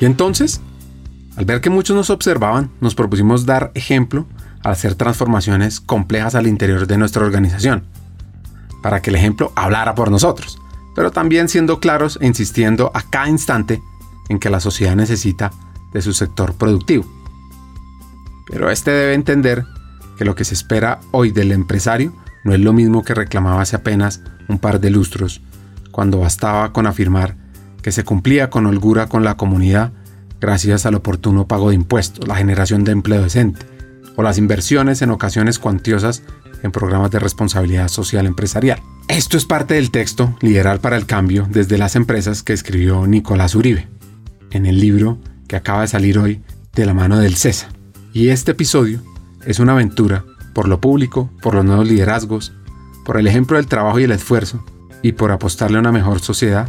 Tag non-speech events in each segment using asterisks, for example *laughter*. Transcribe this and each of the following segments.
Y entonces, al ver que muchos nos observaban, nos propusimos dar ejemplo al hacer transformaciones complejas al interior de nuestra organización, para que el ejemplo hablara por nosotros, pero también siendo claros e insistiendo a cada instante en que la sociedad necesita de su sector productivo. Pero este debe entender que lo que se espera hoy del empresario no es lo mismo que reclamaba hace apenas un par de lustros, cuando bastaba con afirmar que se cumplía con holgura con la comunidad gracias al oportuno pago de impuestos, la generación de empleo decente o las inversiones en ocasiones cuantiosas en programas de responsabilidad social empresarial. Esto es parte del texto Liderar para el Cambio desde las empresas que escribió Nicolás Uribe en el libro que acaba de salir hoy de la mano del CESA. Y este episodio es una aventura por lo público, por los nuevos liderazgos, por el ejemplo del trabajo y el esfuerzo y por apostarle a una mejor sociedad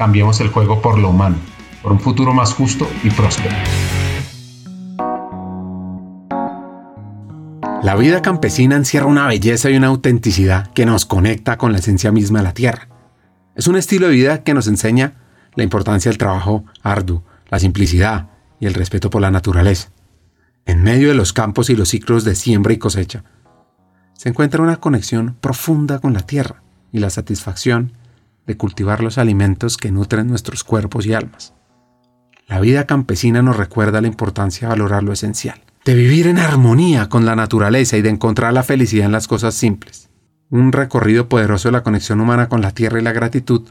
cambiemos el juego por lo humano, por un futuro más justo y próspero. La vida campesina encierra una belleza y una autenticidad que nos conecta con la esencia misma de la tierra. Es un estilo de vida que nos enseña la importancia del trabajo arduo, la simplicidad y el respeto por la naturaleza. En medio de los campos y los ciclos de siembra y cosecha, se encuentra una conexión profunda con la tierra y la satisfacción de cultivar los alimentos que nutren nuestros cuerpos y almas. La vida campesina nos recuerda la importancia de valorar lo esencial, de vivir en armonía con la naturaleza y de encontrar la felicidad en las cosas simples. Un recorrido poderoso de la conexión humana con la tierra y la gratitud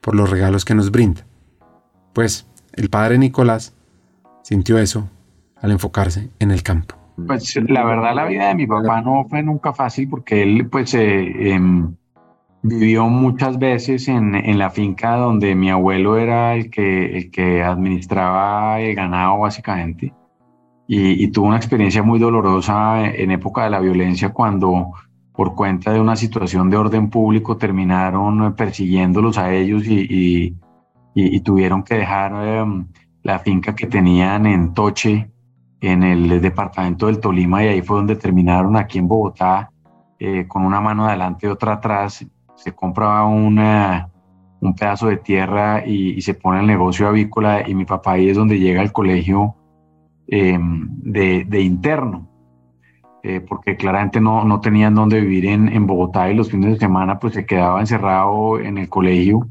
por los regalos que nos brinda. Pues el padre Nicolás sintió eso al enfocarse en el campo. Pues la verdad la vida de mi papá no fue nunca fácil porque él pues eh, em, vivió muchas veces en, en, la finca donde mi abuelo era el que, el que administraba el ganado básicamente y, y, tuvo una experiencia muy dolorosa en época de la violencia cuando por cuenta de una situación de orden público terminaron persiguiéndolos a ellos y, y, y tuvieron que dejar em, la finca que tenían en Toche en el departamento del Tolima y ahí fue donde terminaron aquí en Bogotá eh, con una mano adelante y otra atrás. Se compra una, un pedazo de tierra y, se pone el negocio avícola y mi papá ahí es donde llega al colegio em, de, de, interno. Eh, porque claramente no, no tenían dónde vivir en, en Bogotá y los fines de semana pues se quedaba encerrado en el colegio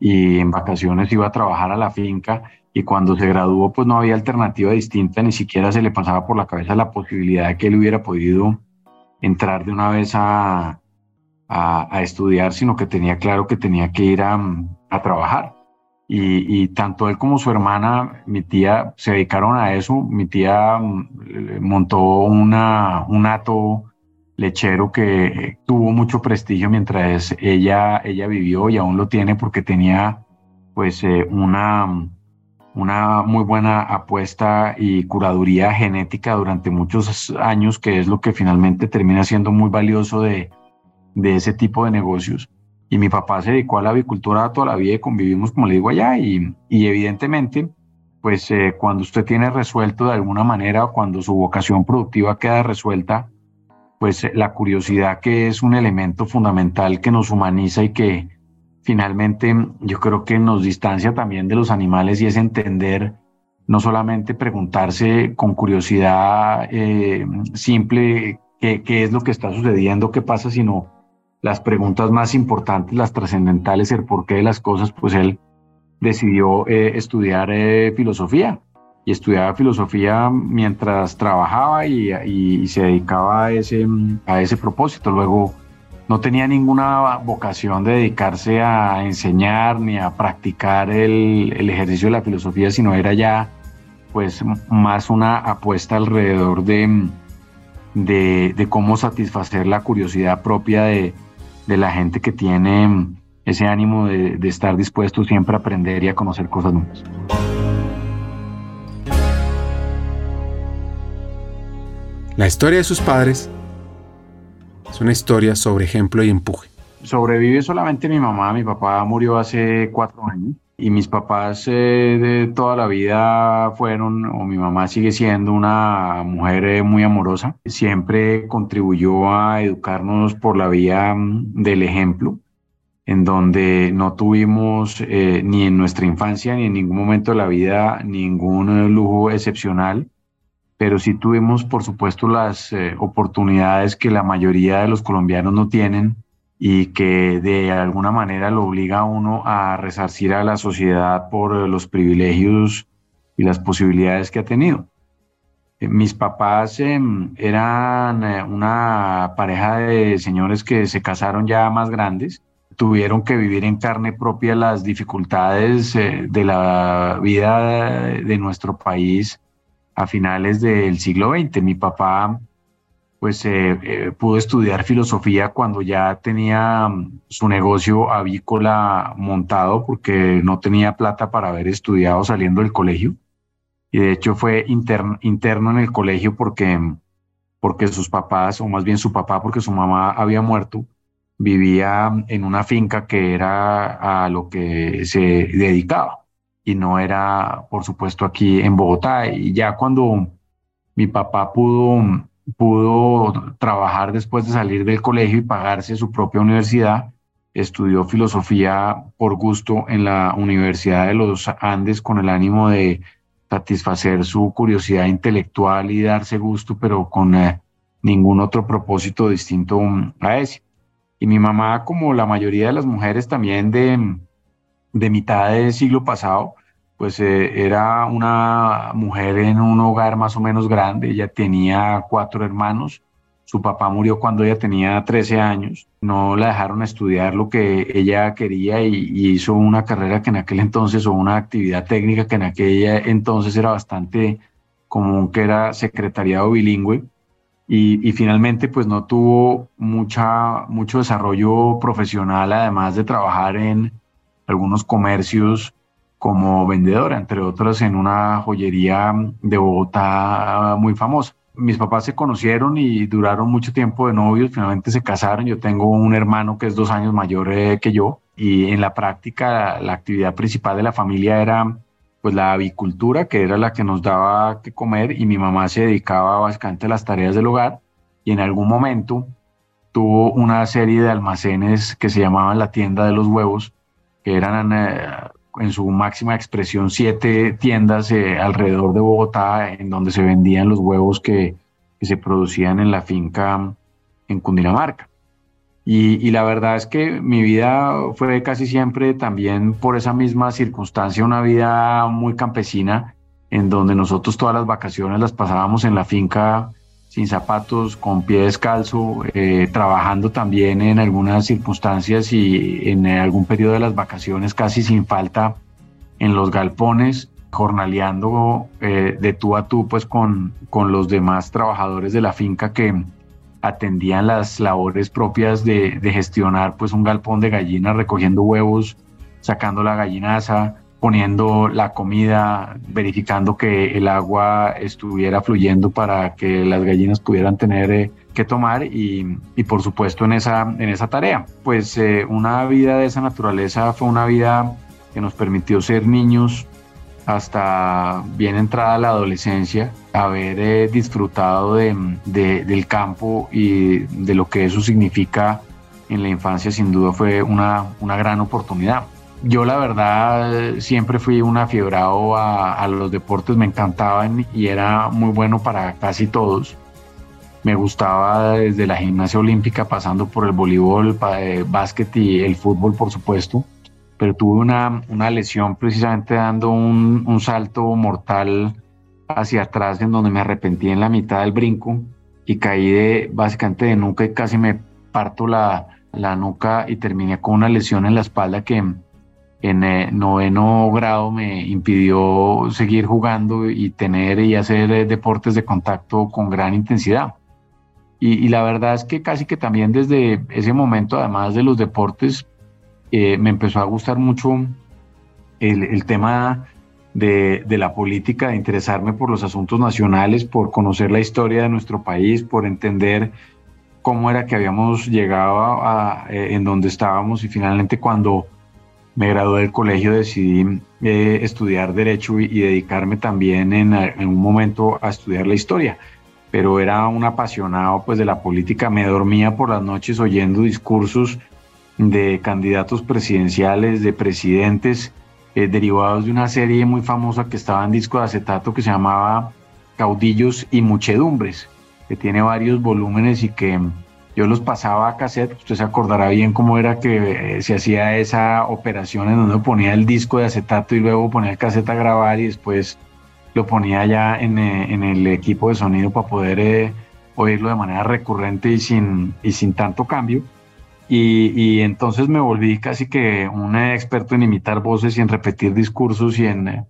y en vacaciones iba a trabajar a la finca y cuando se graduó pues no había alternativa distinta, ni siquiera se le pasaba por la cabeza la posibilidad de que él hubiera podido entrar de una vez a, a, estudiar, sino que tenía claro que tenía que ir a, a trabajar. Y, y, tanto él como su hermana, mi tía, se dedicaron a eso. Mi tía mm, montó una, un ato lechero que tuvo mucho prestigio mientras ella, ella vivió y aún lo tiene porque tenía pues eh, una una muy buena apuesta y curaduría genética durante muchos años, que es lo que finalmente termina siendo muy valioso de, de ese tipo de negocios. Y mi papá se dedicó a la avicultura toda la vida y convivimos, como le digo, allá. Y, evidentemente, pues eh, cuando usted tiene resuelto de alguna manera, cuando su vocación productiva queda resuelta, pues la curiosidad que es un elemento fundamental que nos humaniza y que finalmente yo creo que nos distancia también de los animales y es entender, no solamente preguntarse con curiosidad eh, simple qué, qué, es lo que está sucediendo, qué pasa, sino las preguntas más importantes, las trascendentales, el porqué de las cosas, pues él decidió eh, estudiar eh, filosofía y estudiaba filosofía mientras trabajaba y, se dedicaba a ese, a ese propósito. Luego no tenía ninguna vocación de dedicarse a enseñar ni a practicar el, el ejercicio de la filosofía, sino era ya pues más una apuesta alrededor de, de, cómo satisfacer la curiosidad propia de, de, la gente que tiene ese ánimo de, de estar dispuesto siempre a aprender y a conocer cosas nuevas. La historia de sus padres es una historia sobre ejemplo y empuje. Sobrevive solamente mi mamá, mi papá murió hace cuatro años y mis papás eh, de toda la vida fueron, o mi mamá sigue siendo una mujer eh, muy amorosa, siempre contribuyó a educarnos por la vía mm, del ejemplo, en donde no tuvimos eh, ni en nuestra infancia ni en ningún momento de la vida ningún lujo excepcional, pero sí tuvimos, por supuesto, las oportunidades que la mayoría de los colombianos no tienen y que de alguna manera lo obliga a uno a resarcir a la sociedad por eh, los privilegios y las posibilidades que ha tenido. Eh, mis papás em, eran eh, una pareja de señores que se casaron ya más grandes, tuvieron que vivir en carne propia las dificultades de la vida de nuestro país a finales del siglo XX. Mi papá pues eh, eh, pudo estudiar filosofía cuando ya tenía mm, su negocio avícola montado porque no tenía plata para haber estudiado saliendo del colegio. Y de hecho fue interno, interno en el colegio porque, porque sus papás, o más bien su papá, porque su mamá había muerto, vivía en una finca que era a lo que se dedicaba y no era, por supuesto, aquí en Bogotá. Y ya cuando mi papá pudo pudo trabajar después de salir del colegio y pagarse su propia universidad. Estudió filosofía por gusto en la Universidad de los Andes con el ánimo de satisfacer su curiosidad intelectual y darse gusto, pero con eh, ningún otro propósito distinto a ese. Y mi mamá, como la mayoría de las mujeres también de, de mitad del siglo pasado, pues eh, era una mujer en un hogar más o menos grande, ella tenía cuatro hermanos, su papá murió cuando ella tenía 13 años, no la dejaron estudiar lo que ella quería y, hizo una carrera que en aquel entonces o una actividad técnica que en aquella entonces era bastante común, que era secretariado bilingüe. Y, y, finalmente pues no tuvo mucha, mucho desarrollo profesional, además de trabajar en algunos comercios como vendedora, entre otras en una joyería de Bogotá muy famosa. Mis papás se conocieron y duraron mucho tiempo de novios, finalmente se casaron. Yo tengo un hermano que es dos años mayor eh, que yo y en la práctica la actividad principal de la familia era pues la avicultura, que era la que nos daba que comer y mi mamá se dedicaba básicamente a las tareas del hogar y en algún momento tuvo una serie de almacenes que se llamaban la tienda de los huevos, que eran eh, en su máxima expresión siete tiendas eh, alrededor de Bogotá en donde se vendían los huevos que, se producían en la finca en Cundinamarca. Y, la verdad es que mi vida fue casi siempre también por esa misma circunstancia, una vida muy campesina, en donde nosotros todas las vacaciones las pasábamos en la finca sin zapatos, con pie descalzo, eh, trabajando también en algunas circunstancias y en algún periodo de las vacaciones casi sin falta en los galpones, jornaleando eh, de tú a tú pues con, con los demás trabajadores de la finca que atendían las labores propias de, de gestionar pues un galpón de gallinas, recogiendo huevos, sacando la gallinaza, poniendo la comida, verificando que el agua estuviera fluyendo para que las gallinas pudieran tener eh, que tomar y, y, por supuesto en esa, en esa tarea. Pues eh, una vida de esa naturaleza fue una vida que nos permitió ser niños hasta bien entrada la adolescencia, haber eh, disfrutado de, de, del campo y de lo que eso significa en la infancia sin duda fue una, una gran oportunidad yo la verdad siempre fui un afiebrado a, los deportes, me encantaban y era muy bueno para casi todos. Me gustaba desde la gimnasia olímpica, pasando por el voleibol, el eh, básquet y el fútbol, por supuesto. Pero tuve una, una lesión precisamente dando un, un salto mortal hacia atrás en donde me arrepentí en la mitad del brinco y caí de básicamente de nuca y casi me parto la, la nuca y terminé con una lesión en la espalda que en eh, noveno grado me impidió seguir jugando y tener y hacer eh, deportes de contacto con gran intensidad. Y, la verdad es que casi que también desde ese momento, además de los deportes, eh, me empezó a gustar mucho el, tema de, de, la política, de interesarme por los asuntos nacionales, por conocer la historia de nuestro país, por entender cómo era que habíamos llegado a, en donde estábamos y finalmente cuando me gradué del colegio decidí eh, estudiar derecho y, dedicarme también en, un momento a estudiar la historia. Pero era un apasionado pues de la política. Me dormía por las noches oyendo discursos de candidatos presidenciales de presidentes eh, derivados de una serie muy famosa que estaba en disco de acetato que se llamaba Caudillos y Muchedumbres que tiene varios volúmenes y que yo los pasaba a cassette, usted se acordará bien cómo era que eh, se hacía esa operación en donde ponía el disco de acetato y luego ponía el cassette a grabar y después lo ponía ya en, eh, el equipo de sonido para poder eh, oírlo de manera recurrente y sin, y sin tanto cambio. Y, entonces me volví casi que un experto en imitar voces y en repetir discursos y en,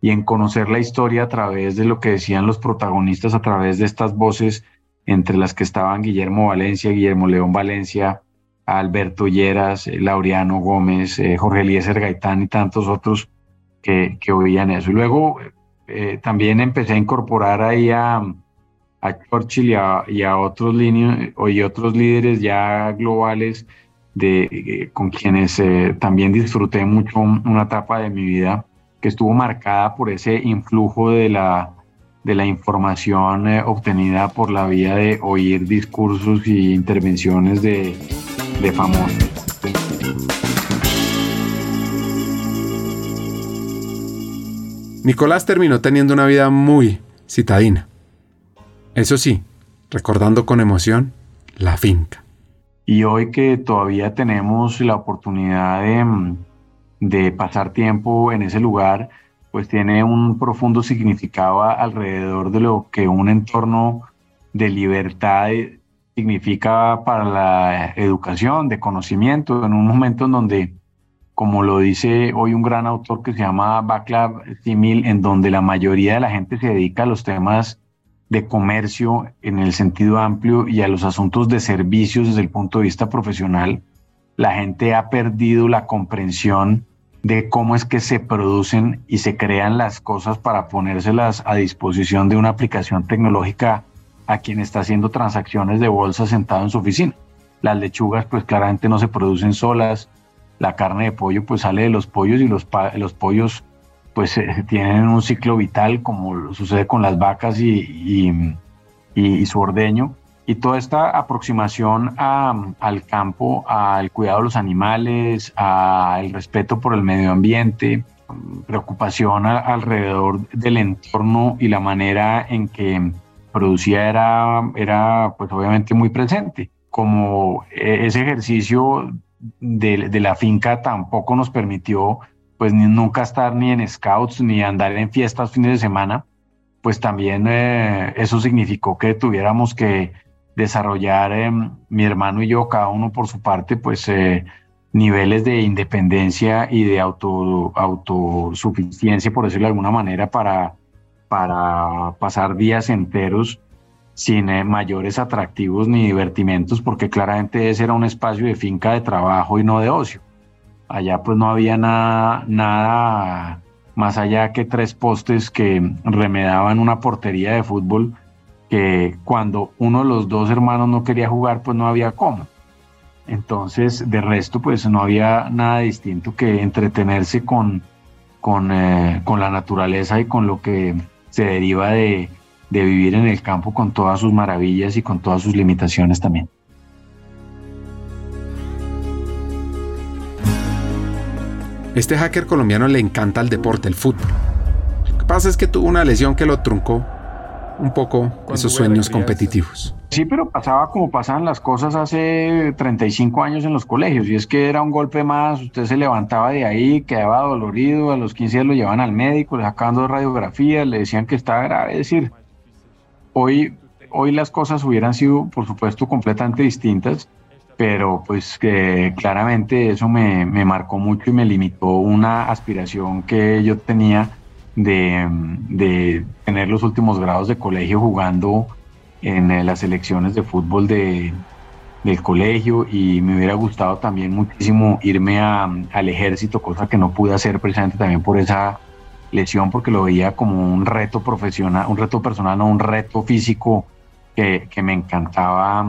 y en conocer la historia a través de lo que decían los protagonistas, a través de estas voces entre las que estaban Guillermo Valencia, Guillermo León Valencia, Alberto Lleras, eh, Laureano Gómez, eh, Jorge Eliezer Gaitán y tantos otros que, que oían eso. Y luego eh, también empecé a incorporar ahí a, a Churchill y a, otros, otros líderes ya globales de, con quienes también disfruté mucho una etapa de mi vida que estuvo marcada por ese influjo de la de la información eh, obtenida por la vía de oír discursos y intervenciones de, de famosos. Nicolás terminó teniendo una vida muy citadina. Eso sí, recordando con emoción la finca. Y hoy que todavía tenemos la oportunidad de, mm, de pasar tiempo en ese lugar, pues tiene un profundo significado alrededor de lo que un entorno de libertad significa para la educación, de conocimiento, en un momento en donde, como lo dice hoy un gran autor que se llama Baclav Simil, en donde la mayoría de la gente se dedica a los temas de comercio en el sentido amplio y a los asuntos de servicios desde el punto de vista profesional, la gente ha perdido la comprensión de cómo es que se producen y se crean las cosas para ponérselas a disposición de una aplicación tecnológica a quien está haciendo transacciones de bolsa sentado en su oficina. Las lechugas pues claramente no se producen solas, la carne de pollo pues sale de los pollos y los, los pollos pues eh, *laughs* tienen un ciclo vital como sucede con las vacas y, y su ordeño y toda esta aproximación al campo, al cuidado de los animales, al respeto por el medio ambiente, preocupación alrededor del entorno y la manera en que producía era, era pues obviamente muy presente. Como e, ese ejercicio de, la finca tampoco nos permitió pues ni, nunca estar ni en scouts ni andar en fiestas fines de semana, pues también eh, eso significó que tuviéramos que desarrollar em, mi hermano y yo, cada uno por su parte, pues eh, niveles de independencia y de auto, autosuficiencia, por decirlo de alguna manera, para, para pasar días enteros sin eh, mayores atractivos ni divertimentos, porque claramente ese era un espacio de finca de trabajo y no de ocio. Allá pues no había nada, nada más allá que tres postes que remedaban una portería de fútbol que cuando uno de los dos hermanos no quería jugar, pues no había cómo. Entonces, de resto, pues no había nada distinto que entretenerse con, con, eh, con la naturaleza y con lo que se deriva de, de vivir en el campo con todas sus maravillas y con todas sus limitaciones también. Este hacker colombiano le encanta el deporte, el fútbol. Lo que pasa es que tuvo una lesión que lo truncó un poco esos sueños competitivos. Sí, pero pasaba como pasaban las cosas hace 35 años en los colegios, y es que era un golpe más, usted se levantaba de ahí, quedaba dolorido, a los 15 días lo llevaban al médico, le sacaban dos radiografías, le decían que estaba grave, es decir, hoy, hoy las cosas hubieran sido, por supuesto, completamente distintas, pero pues que claramente eso me, me marcó mucho y me limitó una aspiración que yo tenía de, de tener los últimos grados de colegio jugando en eh, las selecciones de fútbol de, del colegio. Y me hubiera gustado también muchísimo irme al ejército, cosa que no pude hacer precisamente también por esa lesión, porque lo veía como un reto profesional, un reto personal, no un reto físico que, que me encantaba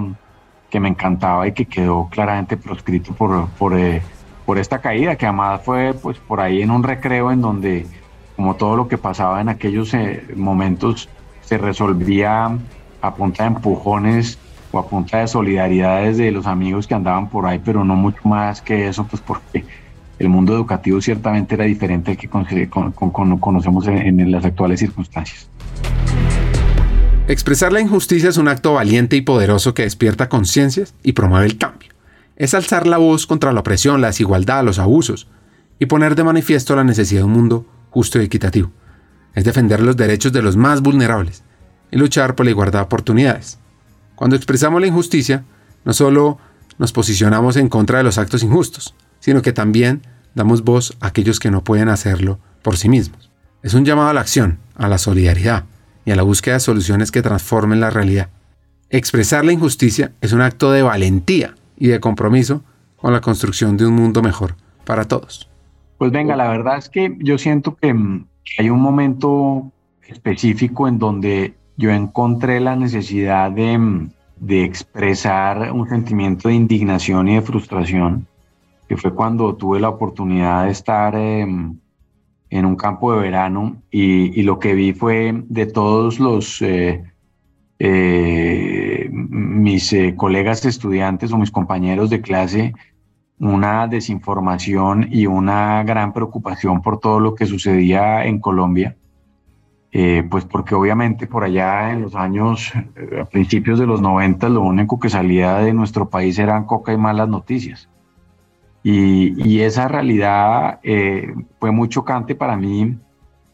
que me encantaba y que quedó claramente proscrito por, por, eh, por esta caída, que además fue pues por ahí en un recreo en donde como todo lo que pasaba en aquellos eh, momentos se resolvía a punta de empujones o a punta de solidaridades de los amigos que andaban por ahí, pero no mucho más que eso, pues porque el mundo educativo ciertamente era diferente al que conocemos en las actuales circunstancias. Expresar la injusticia es un acto valiente y poderoso que despierta conciencias y promueve el cambio. Es alzar la voz contra la opresión, la desigualdad, los abusos y poner de manifiesto la necesidad de un mundo justo y equitativo. Es defender los derechos de los más vulnerables y luchar por la igualdad de oportunidades. Cuando expresamos la injusticia, no solo nos posicionamos en contra de los actos injustos, sino que también damos voz a aquellos que no pueden hacerlo por sí mismos. Es un llamado a la acción, a la solidaridad y a la búsqueda de soluciones que transformen la realidad. Expresar la injusticia es un acto de valentía y de compromiso con la construcción de un mundo mejor para todos. Pues venga, la verdad es que yo siento que hay un momento específico en donde yo encontré la necesidad de, expresar un sentimiento de indignación y de frustración, que fue cuando tuve la oportunidad de estar em, en un campo de verano y, lo que vi fue de todos los... Eh, eh, mis eh, colegas estudiantes o mis compañeros de clase una desinformación y una gran preocupación por todo lo que sucedía en Colombia eh, pues porque obviamente por allá en los años, eh, a principios de los 90, lo único que salía de nuestro país eran coca y malas noticias. Y, esa realidad eh, fue muy chocante para mí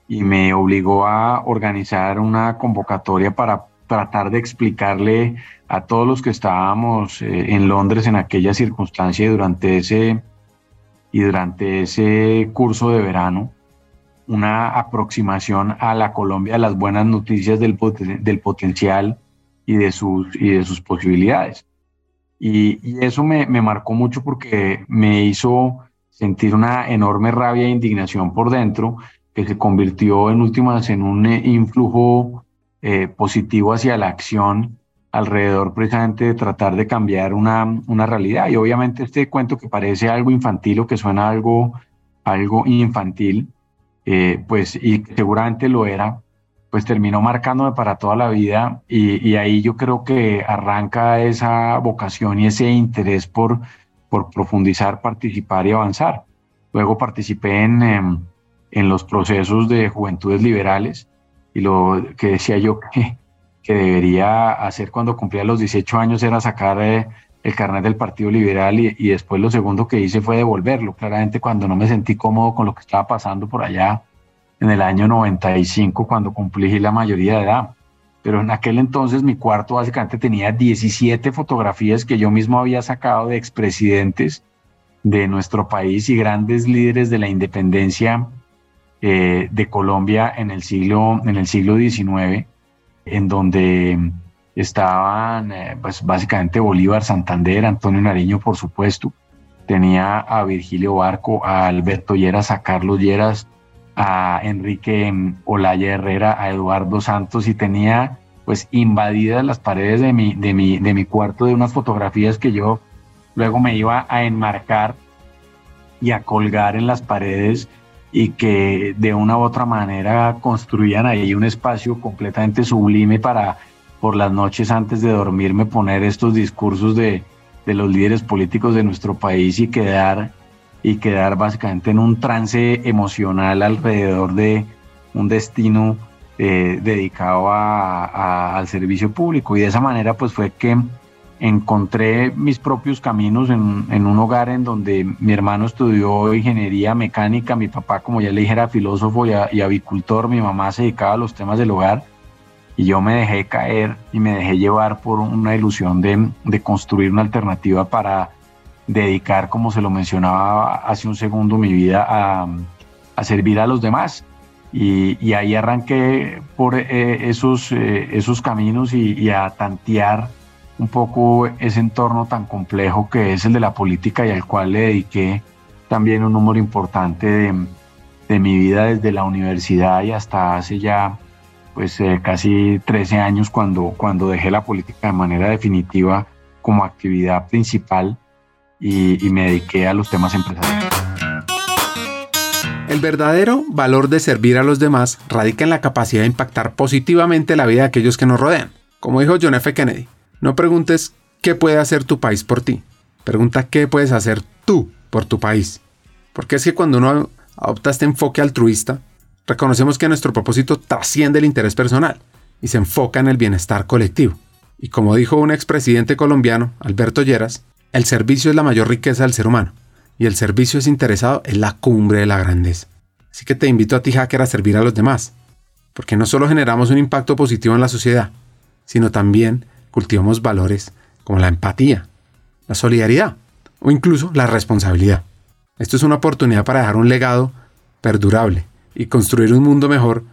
y me obligó a organizar una convocatoria para tratar de explicarle a todos los que estábamos en Londres en aquella circunstancia durante ese, y durante ese curso de verano, una aproximación a la Colombia de las buenas noticias del, potencial y de sus, y de sus posibilidades. Y, eso me, me, marcó mucho porque me hizo sentir una enorme rabia e indignación por dentro, que se convirtió en últimas en un eh, influjo eh, positivo hacia la acción alrededor precisamente de tratar de cambiar una, una realidad. Y obviamente este cuento que parece algo infantil o que suena algo, algo infantil, eh, pues, y seguramente lo era, pues terminó marcándome para toda la vida y, ahí yo creo que arranca esa vocación y ese interés por, por profundizar, participar y avanzar. Luego participé en, em, en, los procesos de juventudes liberales y lo que decía yo *laughs* que, que debería hacer cuando cumplía los 18 años era sacar eh, el carnet del Partido Liberal y, después lo segundo que hice fue devolverlo, claramente cuando no me sentí cómodo con lo que estaba pasando por allá en el año 95 cuando cumplí la mayoría de edad. Pero en aquel entonces mi cuarto básicamente tenía 17 fotografías que yo mismo había sacado de expresidentes de nuestro país y grandes líderes de la independencia eh, de Colombia en el siglo, en el siglo XIX, en donde estaban eh, pues básicamente Bolívar, Santander, Antonio Nariño, por supuesto. Tenía a Virgilio Barco, a Alberto Lleras, a Carlos Lleras, a Enrique Olaya Herrera, a Eduardo Santos y tenía pues invadidas las paredes de mi, de mi, de mi cuarto de unas fotografías que yo luego me iba a enmarcar y a colgar en las paredes y que de una u otra manera construían ahí un espacio completamente sublime para por las noches antes de dormirme poner estos discursos de, los líderes políticos de nuestro país y quedar, y quedar básicamente en un trance emocional alrededor de un destino eh, dedicado al servicio público. Y de esa manera pues fue que encontré mis propios caminos en, un hogar en donde mi hermano estudió ingeniería mecánica, mi papá, como ya le dije, era filósofo y, avicultor, mi mamá se dedicaba a los temas del hogar y yo me dejé caer y me dejé llevar por una ilusión de, construir una alternativa para dedicar, como se lo mencionaba hace un segundo, mi vida a, servir a los demás. Y, ahí arranqué por eh, esos, eh, esos caminos y, y a tantear un poco ese entorno tan complejo que es el de la política y al cual le dediqué también un número importante de, mi vida desde la universidad y hasta hace ya pues eh, casi 13 años cuando, cuando dejé la política de manera definitiva como actividad principal y, y me dediqué a los temas empresariales. El verdadero valor de servir a los demás radica en la capacidad de impactar positivamente la vida de aquellos que nos rodean. Como dijo John F. Kennedy, no preguntes qué puede hacer tu país por ti. Pregunta qué puedes hacer tú por tu país. Porque es que cuando uno adopta este enfoque altruista, reconocemos que nuestro propósito trasciende el interés personal y se enfoca en el bienestar colectivo. Y como dijo un expresidente colombiano, Alberto Lleras, el servicio es la mayor riqueza del ser humano y el servicio desinteresado es la cumbre de la grandeza. Así que te invito a ti, hacker, a servir a los demás, porque no solo generamos un impacto positivo en la sociedad, sino también cultivamos valores como la empatía, la solidaridad o incluso la responsabilidad. Esto es una oportunidad para dejar un legado perdurable y construir un mundo mejor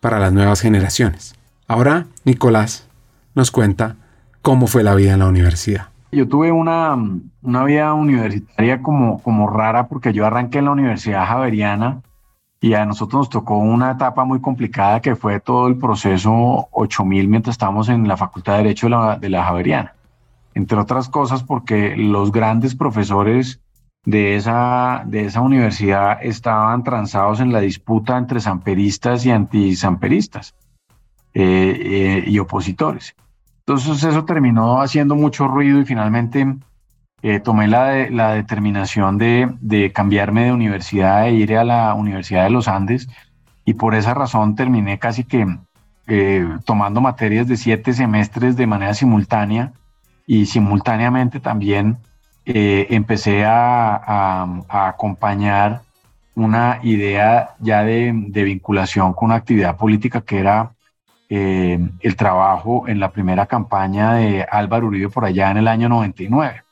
para las nuevas generaciones. Ahora Nicolás nos cuenta cómo fue la vida en la universidad. Yo tuve una, una vida universitaria como, como rara porque yo arranqué en la Universidad Javeriana y a nosotros nos tocó una etapa muy complicada que fue todo el proceso 8000 mientras estábamos en la Facultad de Derecho de la, Javeriana. Entre otras cosas porque los grandes profesores de esa, de esa universidad estaban transados en la disputa entre samperistas y antisamperistas eh, eh, y opositores. Entonces eso terminó haciendo mucho ruido y finalmente eh, tomé la, la determinación de, de, cambiarme de universidad e ir a la Universidad de los Andes y por esa razón terminé casi que eh, tomando materias de siete semestres de manera simultánea y simultáneamente también eh, empecé a, a, acompañar una idea ya de, de, vinculación con una actividad política que era el trabajo en la primera campaña de Álvaro Uribe por allá en el año 99.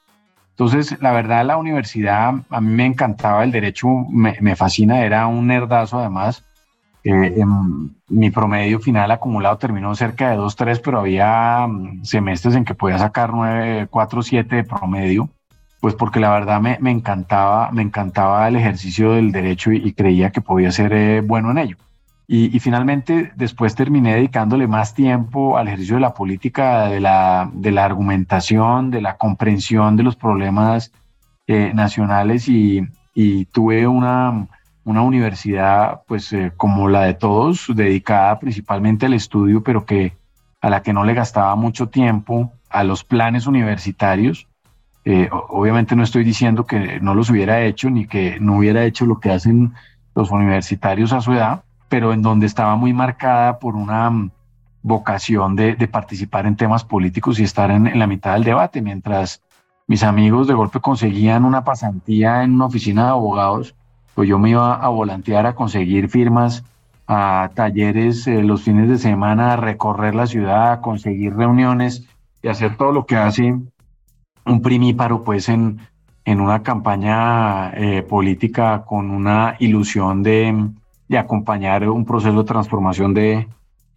Entonces, la verdad, la universidad, a mí me encantaba el derecho, me, fascina, era un nerdazo además. Eh, mi promedio final acumulado terminó cerca de 2, 3, pero había mm, semestres en que podía sacar 9, 4, 7 de promedio, pues porque la verdad me, me encantaba, me encantaba el ejercicio del derecho y, creía que podía ser eh, bueno en ello. Y, finalmente después terminé dedicándole más tiempo al ejercicio de la política, de la, de la argumentación, de la comprensión de los problemas eh, nacionales y, y, tuve una, una universidad pues eh, como la de todos, dedicada principalmente al estudio, pero que a la que no le gastaba mucho tiempo a los planes universitarios. Eh, obviamente no estoy diciendo que no los hubiera hecho ni que no hubiera hecho lo que hacen los universitarios a su edad, pero en donde estaba muy marcada por una mm, vocación de, participar en temas políticos y estar en, la mitad del debate, mientras mis amigos de golpe conseguían una pasantía en una oficina de abogados, pues yo me iba a volantear a conseguir firmas a talleres eh, los fines de semana, a recorrer la ciudad, a conseguir reuniones y hacer todo lo que hace un primíparo pues en, en una campaña eh, política con una ilusión de de acompañar un proceso de transformación de,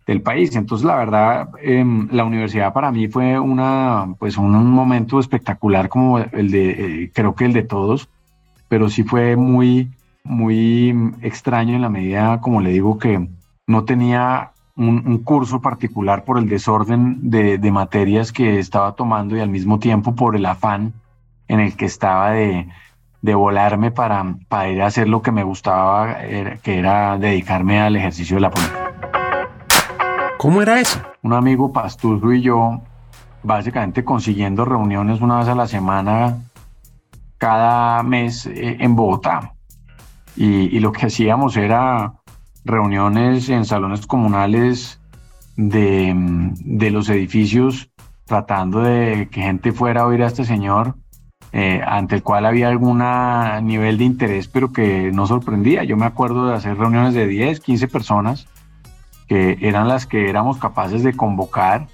del país. Entonces, la verdad, em, la universidad para mí fue una, pues un, momento espectacular como el de, eh, creo que el de todos, pero sí fue muy, muy extraño en la medida, como le digo, que no tenía un, curso particular por el desorden de, de, materias que estaba tomando y al mismo tiempo por el afán en el que estaba de, de volarme para, para ir a hacer lo que me gustaba, que era dedicarme al ejercicio de la política. ¿Cómo era eso? Un amigo Pastuso y yo, básicamente consiguiendo reuniones una vez a la semana, cada mes eh, en Bogotá. Y, lo que hacíamos era reuniones en salones comunales de, de los edificios tratando de que gente fuera a oír a este señor, eh, ante el cual había algún nivel de interés, pero que no sorprendía. Yo me acuerdo de hacer reuniones de 10, 15 personas, que eran las que éramos capaces de convocar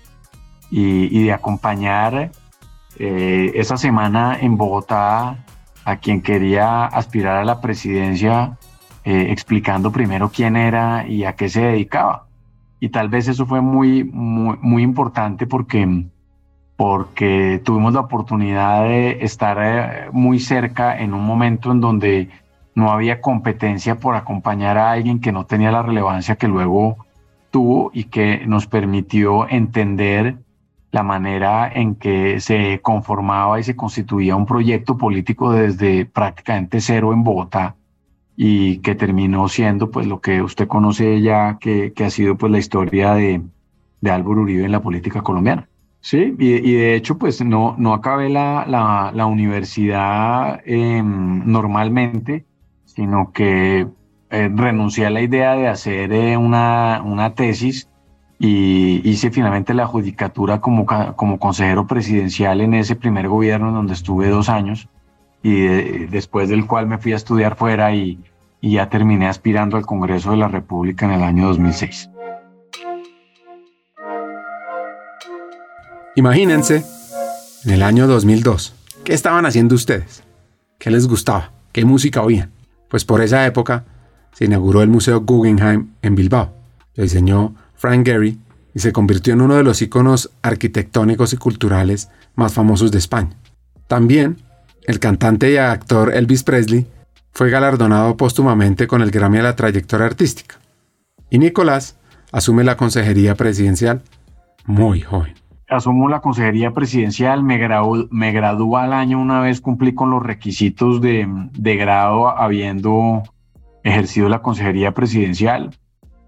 y, de acompañar eh, esa semana en Bogotá a quien quería aspirar a la presidencia, eh, explicando primero quién era y a qué se dedicaba. Y tal vez eso fue muy, muy, muy importante porque porque tuvimos la oportunidad de estar eh, muy cerca en un momento en donde no había competencia por acompañar a alguien que no tenía la relevancia que luego tuvo y que nos permitió entender la manera en que se conformaba y se constituía un proyecto político desde prácticamente cero en Bogotá y que terminó siendo pues lo que usted conoce ya que, ha sido pues la historia de, de Álvaro Uribe en la política colombiana. Sí, y, de hecho, pues no, no acabé la, la, universidad em, normalmente, sino que eh, renuncié a la idea de hacer eh, una, una, tesis y hice finalmente la judicatura como, como consejero presidencial en ese primer gobierno en donde estuve dos años y después del cual me fui a estudiar fuera y, y ya terminé aspirando al Congreso de la República en el año 2006. Imagínense, en el año 2002, ¿qué estaban haciendo ustedes? ¿Qué les gustaba? ¿Qué música oían? Pues por esa época se inauguró el Museo Guggenheim en Bilbao. Lo diseñó Frank Gehry y se convirtió en uno de los iconos arquitectónicos y culturales más famosos de España. También, el cantante y actor Elvis Presley fue galardonado póstumamente con el Grammy a la trayectoria artística. Y Nicolás asume la consejería presidencial muy joven asumo la consejería presidencial, me, gradu, me al año una vez cumplí con los requisitos de, de grado habiendo ejercido la consejería presidencial.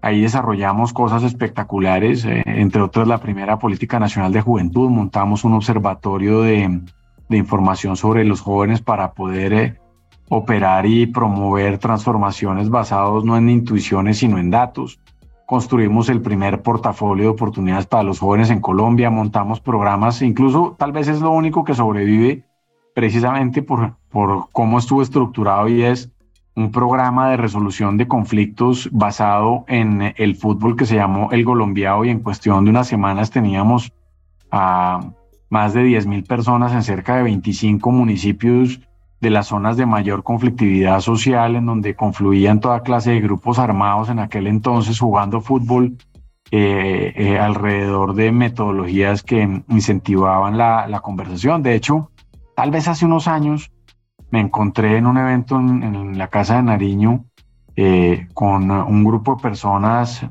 Ahí desarrollamos cosas espectaculares, eh, entre otras la primera política nacional de juventud, montamos un observatorio de, de información sobre los jóvenes para poder eh, operar y promover transformaciones basados no en intuiciones sino en datos construimos el primer portafolio de oportunidades para los jóvenes en Colombia, montamos programas, incluso tal vez es lo único que sobrevive precisamente por, por cómo estuvo estructurado y es un programa de resolución de conflictos basado en el fútbol que se llamó El Colombiado y en cuestión de unas semanas teníamos a más de 10 mil personas en cerca de 25 municipios de las zonas de mayor conflictividad social, en donde confluían toda clase de grupos armados en aquel entonces jugando fútbol eh, eh, alrededor de metodologías que incentivaban la, conversación. De hecho, tal vez hace unos años me encontré en un evento en, la Casa de Nariño eh, con un grupo de personas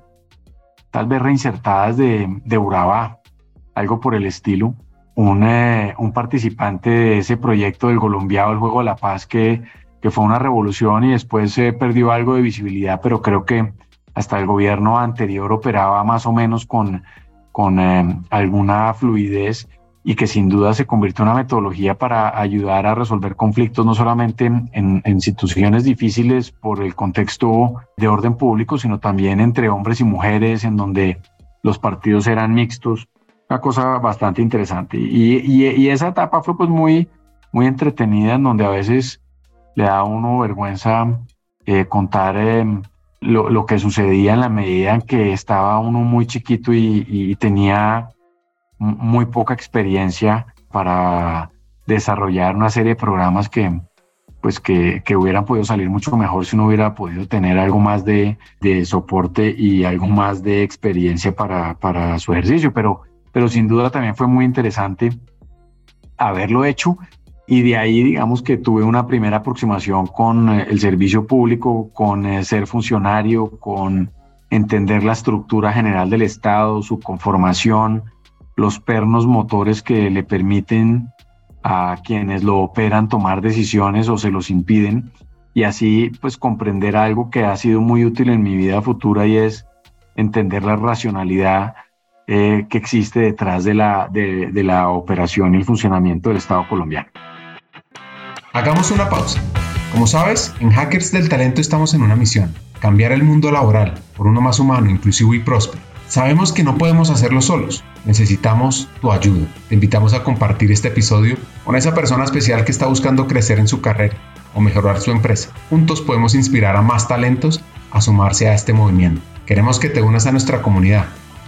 tal vez reinsertadas de, de Urabá, algo por el estilo, un, eh, un participante de ese proyecto del Colombiado, el Juego de la Paz, que, que fue una revolución y después se perdió algo de visibilidad, pero creo que hasta el gobierno anterior operaba más o menos con, con eh, alguna fluidez y que sin duda se convirtió en una metodología para ayudar a resolver conflictos no solamente en, en, situaciones difíciles por el contexto de orden público, sino también entre hombres y mujeres, en donde los partidos eran mixtos una cosa bastante interesante. Y, y, esa etapa fue pues muy, muy entretenida, en donde a veces le da a uno vergüenza eh, contar em, lo, lo, que sucedía en la medida en que estaba uno muy chiquito y, y tenía muy poca experiencia para desarrollar una serie de programas que, pues que, que, hubieran podido salir mucho mejor si uno hubiera podido tener algo más de, de soporte y algo más de experiencia para, para su ejercicio. Pero pero sin duda también fue muy interesante haberlo hecho. Y de ahí digamos que tuve una primera aproximación con eh, el servicio público, con eh, ser funcionario, con entender la estructura general del Estado, su conformación, los pernos motores que le permiten a quienes lo operan tomar decisiones o se los impiden. Y así pues comprender algo que ha sido muy útil en mi vida futura y es entender la racionalidad eh, que existe detrás de la, de, de la operación y el funcionamiento del Estado colombiano. Hagamos una pausa. Como sabes, en Hackers del Talento estamos en una misión cambiar el mundo laboral por uno más humano, inclusivo y próspero. Sabemos que no podemos hacerlo solos, necesitamos tu ayuda. Te invitamos a compartir este episodio con esa persona especial que está buscando crecer en su carrera o mejorar su empresa. Juntos podemos inspirar a más talentos a sumarse a este movimiento. Queremos que te unas a nuestra comunidad,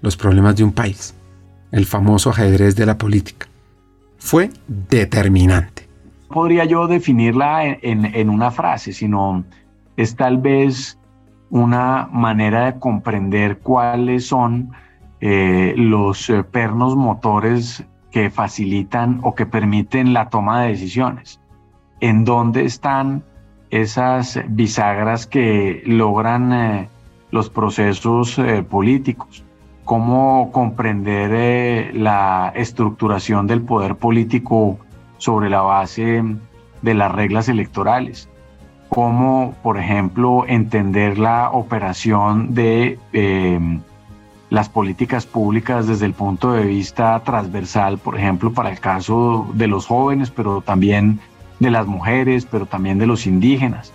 los problemas de un país, el famoso ajedrez de la política, fue determinante. Podría yo definirla en, una frase, sino es tal vez una manera de comprender cuáles son eh, los eh, pernos motores que facilitan o que permiten la toma de decisiones. ¿En dónde están esas bisagras que logran eh, los procesos políticos? ¿Cómo comprender la estructuración del poder político sobre la base de las reglas electorales? cómo, por ejemplo, entender la operación de em, las políticas públicas desde el punto de vista transversal, por ejemplo, para el caso de los jóvenes, pero también de las mujeres, pero también de los indígenas.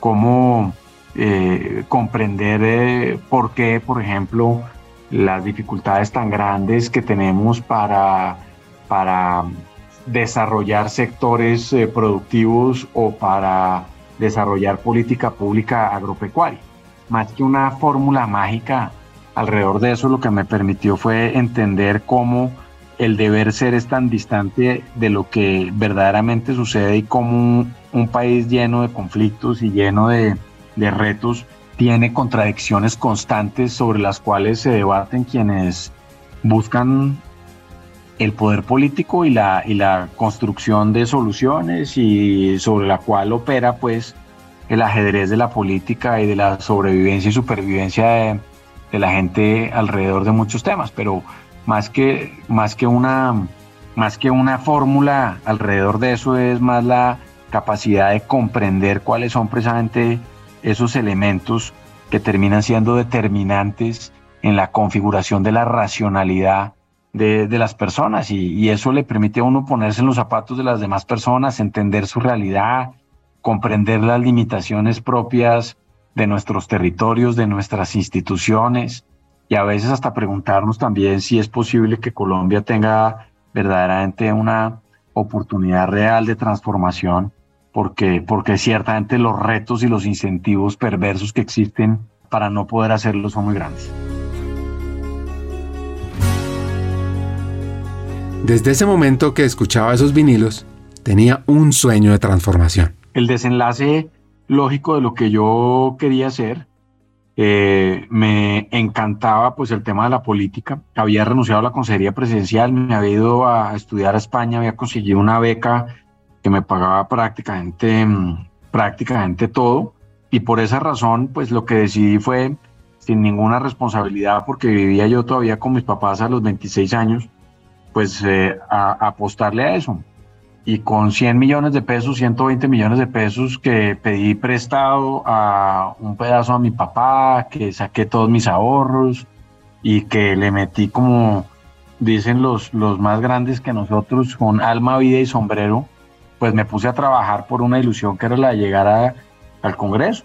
Cómo eh, comprender eh, por qué, por ejemplo, las dificultades tan grandes que tenemos para, para desarrollar sectores eh, productivos o para desarrollar política pública agropecuaria. Más que una fórmula mágica alrededor de eso, lo que me permitió fue entender cómo el deber ser es tan distante de lo que verdaderamente sucede y cómo un, país lleno de conflictos y lleno de, de retos tiene contradicciones constantes sobre las cuales se debaten quienes buscan el poder político y la, y la construcción de soluciones y sobre la cual opera pues el ajedrez de la política y de la sobrevivencia y supervivencia de, la gente alrededor de muchos temas, pero más que, más que una, más que una fórmula alrededor de eso es más la capacidad de comprender cuáles son precisamente esos elementos que terminan siendo determinantes en la configuración de la racionalidad de, las personas. Y, eso le permite a uno ponerse en los zapatos de las demás personas, entender su realidad, comprender las limitaciones propias de nuestros territorios, de nuestras instituciones y a veces hasta preguntarnos también si es posible que Colombia tenga verdaderamente una oportunidad real de transformación, porque, porque ciertamente los retos y los incentivos perversos que existen para no poder hacerlo son muy grandes. Desde ese momento que escuchaba esos vinilos, tenía un sueño de transformación. El desenlace lógico de lo que yo quería hacer, eh, me encantaba pues el tema de la política. Había renunciado a la consejería presidencial, me había ido a estudiar a España, había conseguido una beca que me pagaba prácticamente, mm, prácticamente todo. Y por esa razón, pues lo que decidí fue, sin ninguna responsabilidad, porque vivía yo todavía con mis papás a los 26 años, pues eh, a, apostarle a eso. Y con 100 millones de pesos, 120 millones de pesos que pedí prestado a un pedazo a mi papá, que saqué todos mis ahorros y que le metí como dicen los, los más grandes que nosotros, con alma, vida y sombrero, pues me puse a trabajar por una ilusión que era la de llegar al Congreso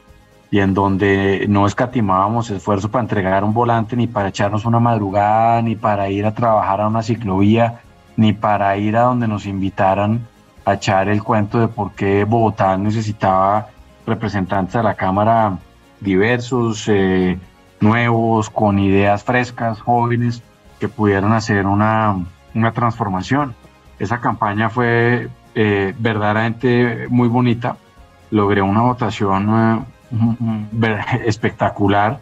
y en donde no escatimábamos esfuerzo para entregar un volante, ni para echarnos una madrugada, ni para ir a trabajar a una ciclovía, ni para ir a donde nos invitaran a echar el cuento de por qué Bogotá necesitaba representantes a la Cámara diversos, eh, nuevos, con ideas frescas, jóvenes, que pudieran hacer una, una transformación. Esa campaña fue eh, verdaderamente muy bonita. Logré una votación eh, *laughs* espectacular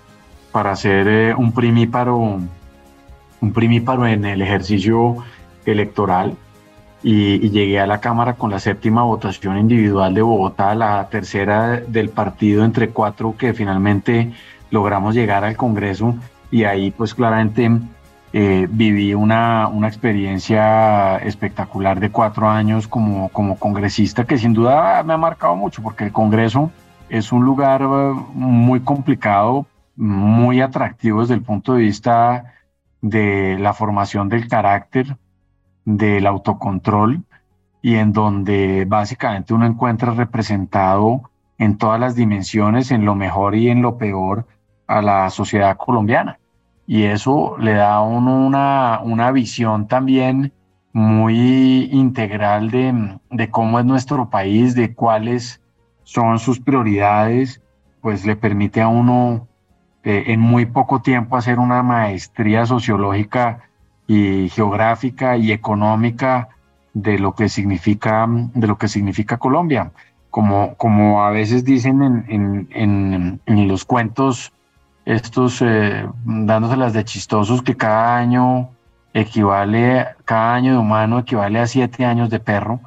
para hacer eh, un primíparo, un primíparo en el ejercicio electoral y, llegué a la Cámara con la séptima votación individual de Bogotá, la tercera del partido entre cuatro que finalmente logramos llegar al Congreso y ahí pues claramente eh, viví una, una, experiencia espectacular de cuatro años como, como congresista que sin duda me ha marcado mucho porque el Congreso es un lugar eh, muy complicado, muy atractivo desde el punto de vista de la formación del carácter, del autocontrol y en donde básicamente uno encuentra representado en todas las dimensiones, en lo mejor y en lo peor, a la sociedad colombiana. Y eso le da a uno una, una visión también muy integral de, de cómo es nuestro país, de cuáles son sus prioridades, pues le permite a uno eh, en muy poco tiempo hacer una maestría sociológica y geográfica y económica de lo que significa, de lo que significa Colombia. Como, como a veces dicen en, en, en, los cuentos, estos eh, dándoselas de chistosos, que cada año equivale, cada año de humano equivale a siete años de perro,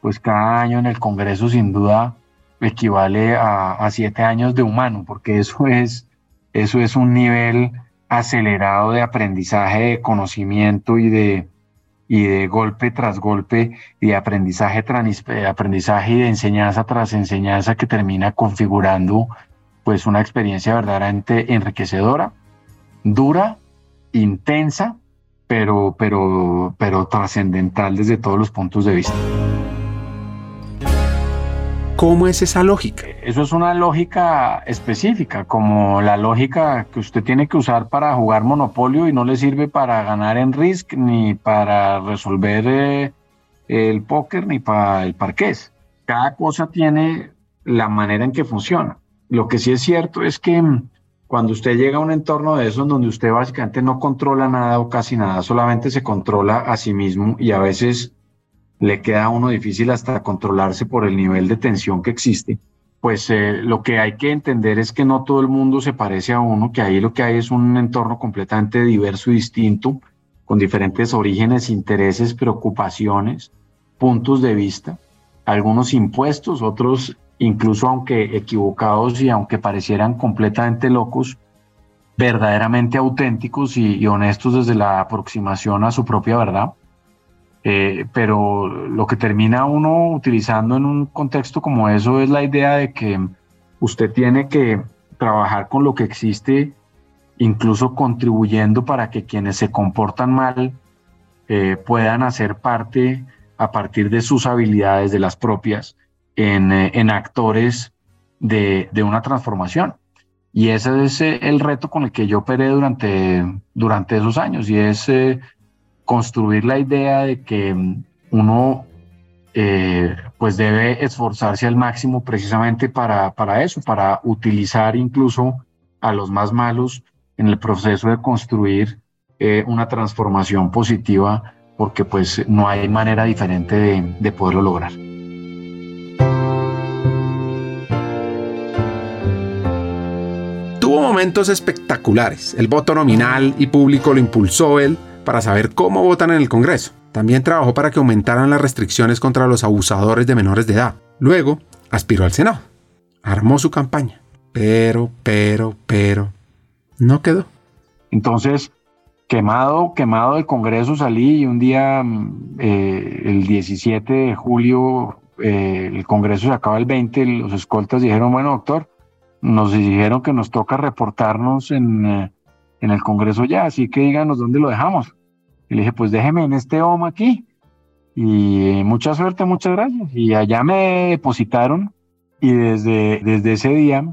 pues cada año en el Congreso sin duda equivale a, a siete años de humano, porque eso es, eso es un nivel acelerado de aprendizaje, de conocimiento y de, y de golpe tras golpe y de aprendizaje, tras, aprendizaje y de enseñanza tras enseñanza que termina configurando pues una experiencia verdaderamente enriquecedora, dura, intensa, pero, pero, pero trascendental desde todos los puntos de vista. ¿Cómo es esa lógica? Eso es una lógica específica, como la lógica que usted tiene que usar para jugar Monopolio y no le sirve para ganar en Risk, ni para resolver eh, el póker, ni para el parqués. Cada cosa tiene la manera en que funciona. Lo que sí es cierto es que mm, cuando usted llega a un entorno de esos donde usted básicamente no controla nada o casi nada, solamente se controla a sí mismo y a veces le queda a uno difícil hasta controlarse por el nivel de tensión que existe, pues eh, lo que hay que entender es que no todo el mundo se parece a uno, que ahí lo que hay es un entorno completamente diverso y distinto, con diferentes orígenes, intereses, preocupaciones, puntos de vista, algunos impuestos, otros incluso aunque equivocados y aunque parecieran completamente locos, verdaderamente auténticos y honestos desde la aproximación a su propia verdad. Eh, pero lo que termina uno utilizando en un contexto como eso es la idea de que usted tiene que trabajar con lo que existe, incluso contribuyendo para que quienes se comportan mal eh, puedan hacer parte a partir de sus habilidades, de las propias, en, eh, en actores de, de, una transformación. Y ese es el reto con el que yo operé durante, durante esos años y es construir la idea de que mm, uno eh, pues debe esforzarse al máximo precisamente para, para eso, para utilizar incluso a los más malos en el proceso de construir eh, una transformación positiva, porque pues no hay manera diferente de poderlo lograr. Tuvo momentos espectaculares. El voto nominal y público lo impulsó él para saber cómo votan en el Congreso. También trabajó para que aumentaran las restricciones contra los abusadores de menores de edad. Luego, aspiró al Senado. Armó su campaña. Pero, pero, pero, no quedó. Entonces, quemado, quemado del Congreso salí y un día, mm, eh, el 17 de julio, eh, el Congreso se acaba el 20, los escoltas dijeron, bueno, doctor, nos dijeron que nos toca reportarnos en, eh, en el Congreso ya, así que díganos dónde lo dejamos. Y le dije, pues déjeme en este OMA aquí. Y mucha suerte, muchas gracias. Y allá me depositaron y desde, desde ese día,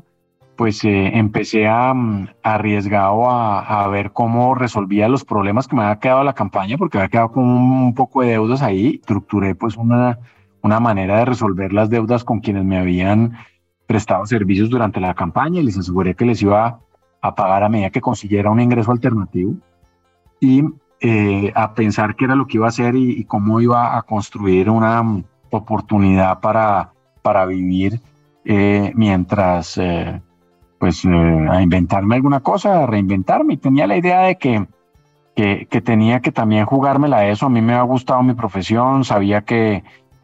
pues eh, empecé a, mm, arriesgado a, a, ver cómo resolvía los problemas que me había quedado la campaña, porque había quedado con un, poco de deudas ahí. Estructuré pues una, una manera de resolver las deudas con quienes me habían prestado servicios durante la campaña y les aseguré que les iba a pagar a medida que consiguiera un ingreso alternativo. Y eh, a pensar qué era lo que iba a hacer y, cómo iba a construir una mm, oportunidad para, para vivir eh, mientras, eh, pues, a inventarme alguna cosa, a reinventarme. Y tenía la idea de que, que, que, tenía que también jugármela eso. A mí me ha gustado mi profesión, sabía que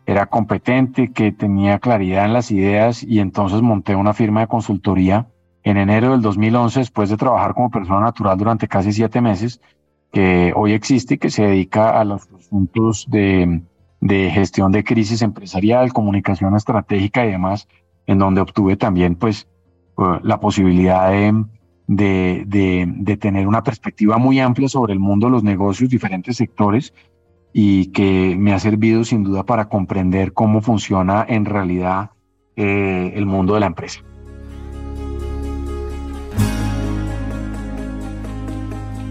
era competente, que tenía claridad en las ideas y entonces monté una firma de consultoría en enero del 2011, después de trabajar como persona natural durante casi siete meses, que hoy existe y que se dedica a los asuntos de, de gestión de crisis empresarial, comunicación estratégica y demás, en donde obtuve también pues eh, la posibilidad de, de, de, de, tener una perspectiva muy amplia sobre el mundo los negocios, diferentes sectores, y que me ha servido sin duda para comprender cómo funciona en realidad eh, el mundo de la empresa.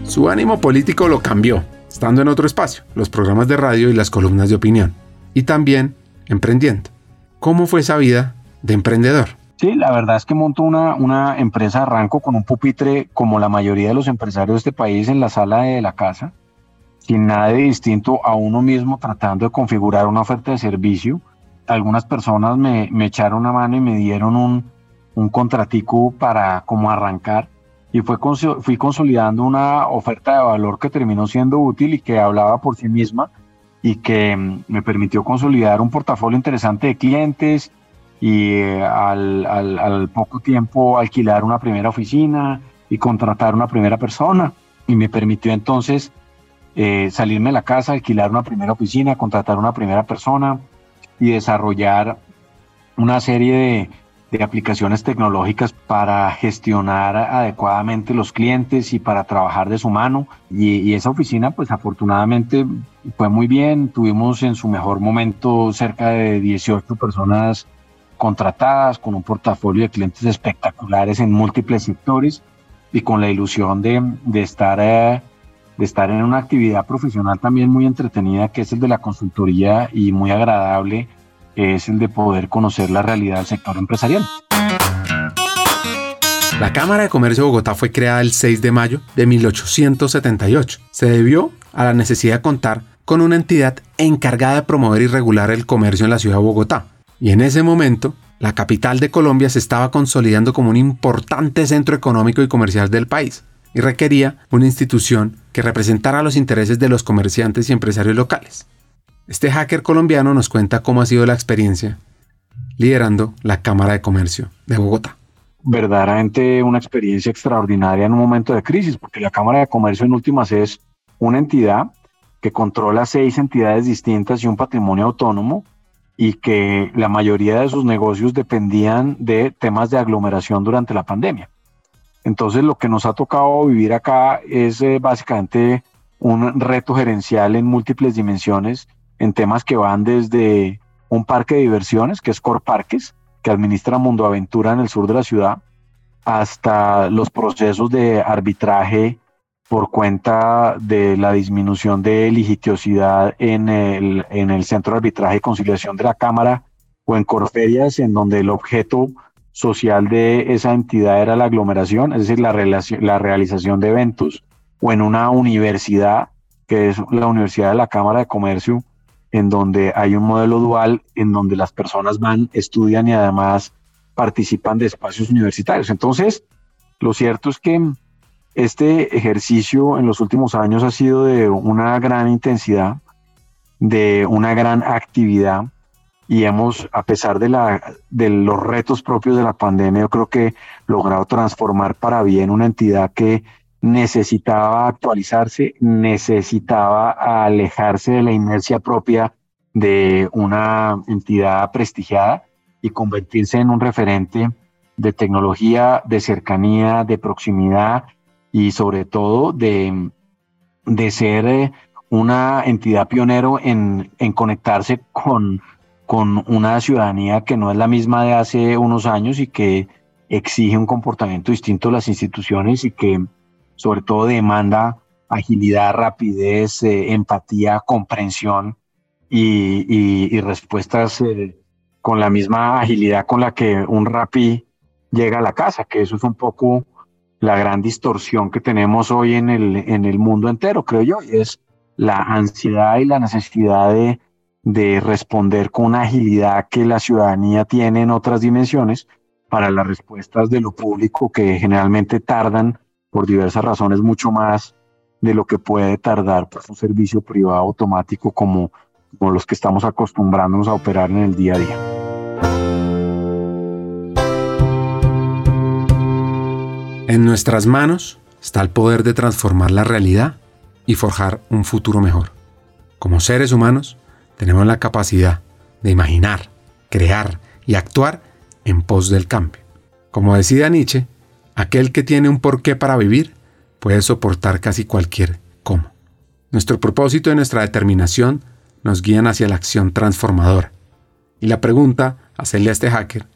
Su ánimo político lo cambió, estando en otro espacio, los programas de radio y las columnas de opinión, y también emprendiendo. ¿Cómo fue esa vida de emprendedor? Sí, la verdad es que monto una, una empresa, arranco con un pupitre como la mayoría de los empresarios de este país en la sala de la casa, sin nada de distinto a uno mismo tratando de configurar una oferta de servicio. Algunas personas me, me echaron una mano y me dieron un, un contratico para como arrancar y fue, fui consolidando una oferta de valor que terminó siendo útil y que hablaba por sí misma y que mm, me permitió consolidar un portafolio interesante de clientes y eh, al, al, al, poco tiempo alquilar una primera oficina y contratar una primera persona y me permitió entonces eh, salirme de la casa, alquilar una primera oficina, contratar una primera persona y desarrollar una serie de aplicaciones tecnológicas para gestionar adecuadamente los clientes y para trabajar de su mano. Y, esa oficina, pues afortunadamente fue muy bien. Tuvimos en su mejor momento cerca de 18 personas contratadas con un portafolio de clientes espectaculares en múltiples sectores y con la ilusión de, de estar... Eh, de estar en una actividad profesional también muy entretenida, que es el de la consultoría y muy agradable, es el de poder conocer la realidad del sector empresarial. La Cámara de Comercio de Bogotá fue creada el 6 de mayo de 1878. Se debió a la necesidad de contar con una entidad encargada de promover y regular el comercio en la ciudad de Bogotá. Y en ese momento, la capital de Colombia se estaba consolidando como un importante centro económico y comercial del país y requería una institución que representara los intereses de los comerciantes y empresarios locales. Este hacker colombiano nos cuenta cómo ha sido la experiencia liderando la Cámara de Comercio de Bogotá. Verdaderamente una experiencia extraordinaria en un momento de crisis, porque la Cámara de Comercio en últimas es una entidad que controla seis entidades distintas y un patrimonio autónomo y que la mayoría de sus negocios dependían de temas de aglomeración durante la pandemia. Entonces lo que nos ha tocado vivir acá es eh, básicamente un reto gerencial en múltiples dimensiones en temas que van desde un parque de diversiones, que es Core Parques, que administra Mundo Aventura en el sur de la ciudad, hasta los procesos de arbitraje por cuenta de la disminución de litigiosidad en el, en el Centro de Arbitraje y Conciliación de la Cámara o en Corferias, en donde el objeto social de esa entidad era la aglomeración, es decir, la, realización de eventos, o en una universidad, que es la Universidad de la Cámara de Comercio, en donde hay un modelo dual en donde las personas van, estudian y además participan de espacios universitarios. Entonces, lo cierto es que este ejercicio en los últimos años ha sido de una gran intensidad, de una gran actividad y hemos, a pesar de, la, de los retos propios de la pandemia, yo creo que logrado transformar para bien una entidad que necesitaba actualizarse, necesitaba alejarse de la inercia propia de una entidad prestigiada y convertirse en un referente de tecnología, de cercanía, de proximidad y sobre todo de, de ser eh, una entidad pionero en, en conectarse con, con una ciudadanía que no es la misma de hace unos años y que exige un comportamiento distinto de las instituciones y que sobre todo demanda agilidad, rapidez, eh, empatía, comprensión y, respuestas eh, con la misma agilidad con la que un rapi llega a la casa, que eso es un poco la gran distorsión que tenemos hoy en el, en el mundo entero, creo yo, y es la ansiedad y la necesidad de, de responder con una agilidad que la ciudadanía tiene en otras dimensiones para las respuestas de lo público que generalmente tardan por diversas razones mucho más de lo que puede tardar pues, un servicio privado automático como, como los que estamos acostumbrándonos a operar en el día a día. En nuestras manos está el poder de transformar la realidad y forjar un futuro mejor. Como seres humanos, tenemos la capacidad de imaginar, crear y actuar en pos del cambio. Como decía Nietzsche, aquel que tiene un porqué para vivir puede soportar casi cualquier cómo. Nuestro propósito y nuestra determinación nos guían hacia la acción transformadora. Y la pregunta a hacerle a este hacker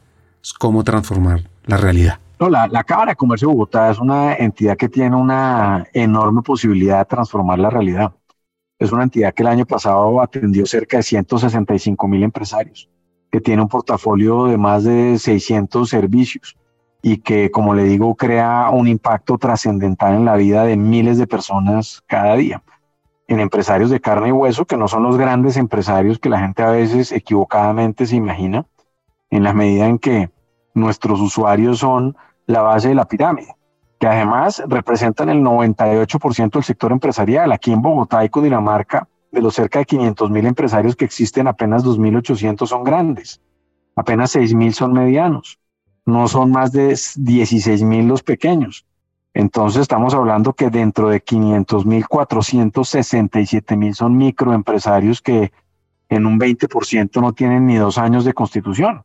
es cómo transformar la realidad. la, la, Cámara de Comercio de Bogotá es una entidad que tiene una enorme posibilidad de transformar la realidad. Es una entidad que el año pasado atendió cerca de 165 mil empresarios, que tiene un portafolio de más de 600 servicios y que, como le digo, crea un impacto trascendental en la vida de miles de personas cada día. En empresarios de carne y hueso, que no son los grandes empresarios que la gente a veces equivocadamente se imagina, en la medida en que nuestros usuarios son la base de la pirámide, que además representan el 98% del sector empresarial. Aquí en Bogotá y Cundinamarca, de los cerca de 500 mil empresarios que existen, apenas 2.800 son grandes, apenas 6.000 son medianos, no son más de 16.000 los pequeños. Entonces estamos hablando que dentro de 500 mil, 467 mil son microempresarios que en un 20% no tienen ni dos años de constitución.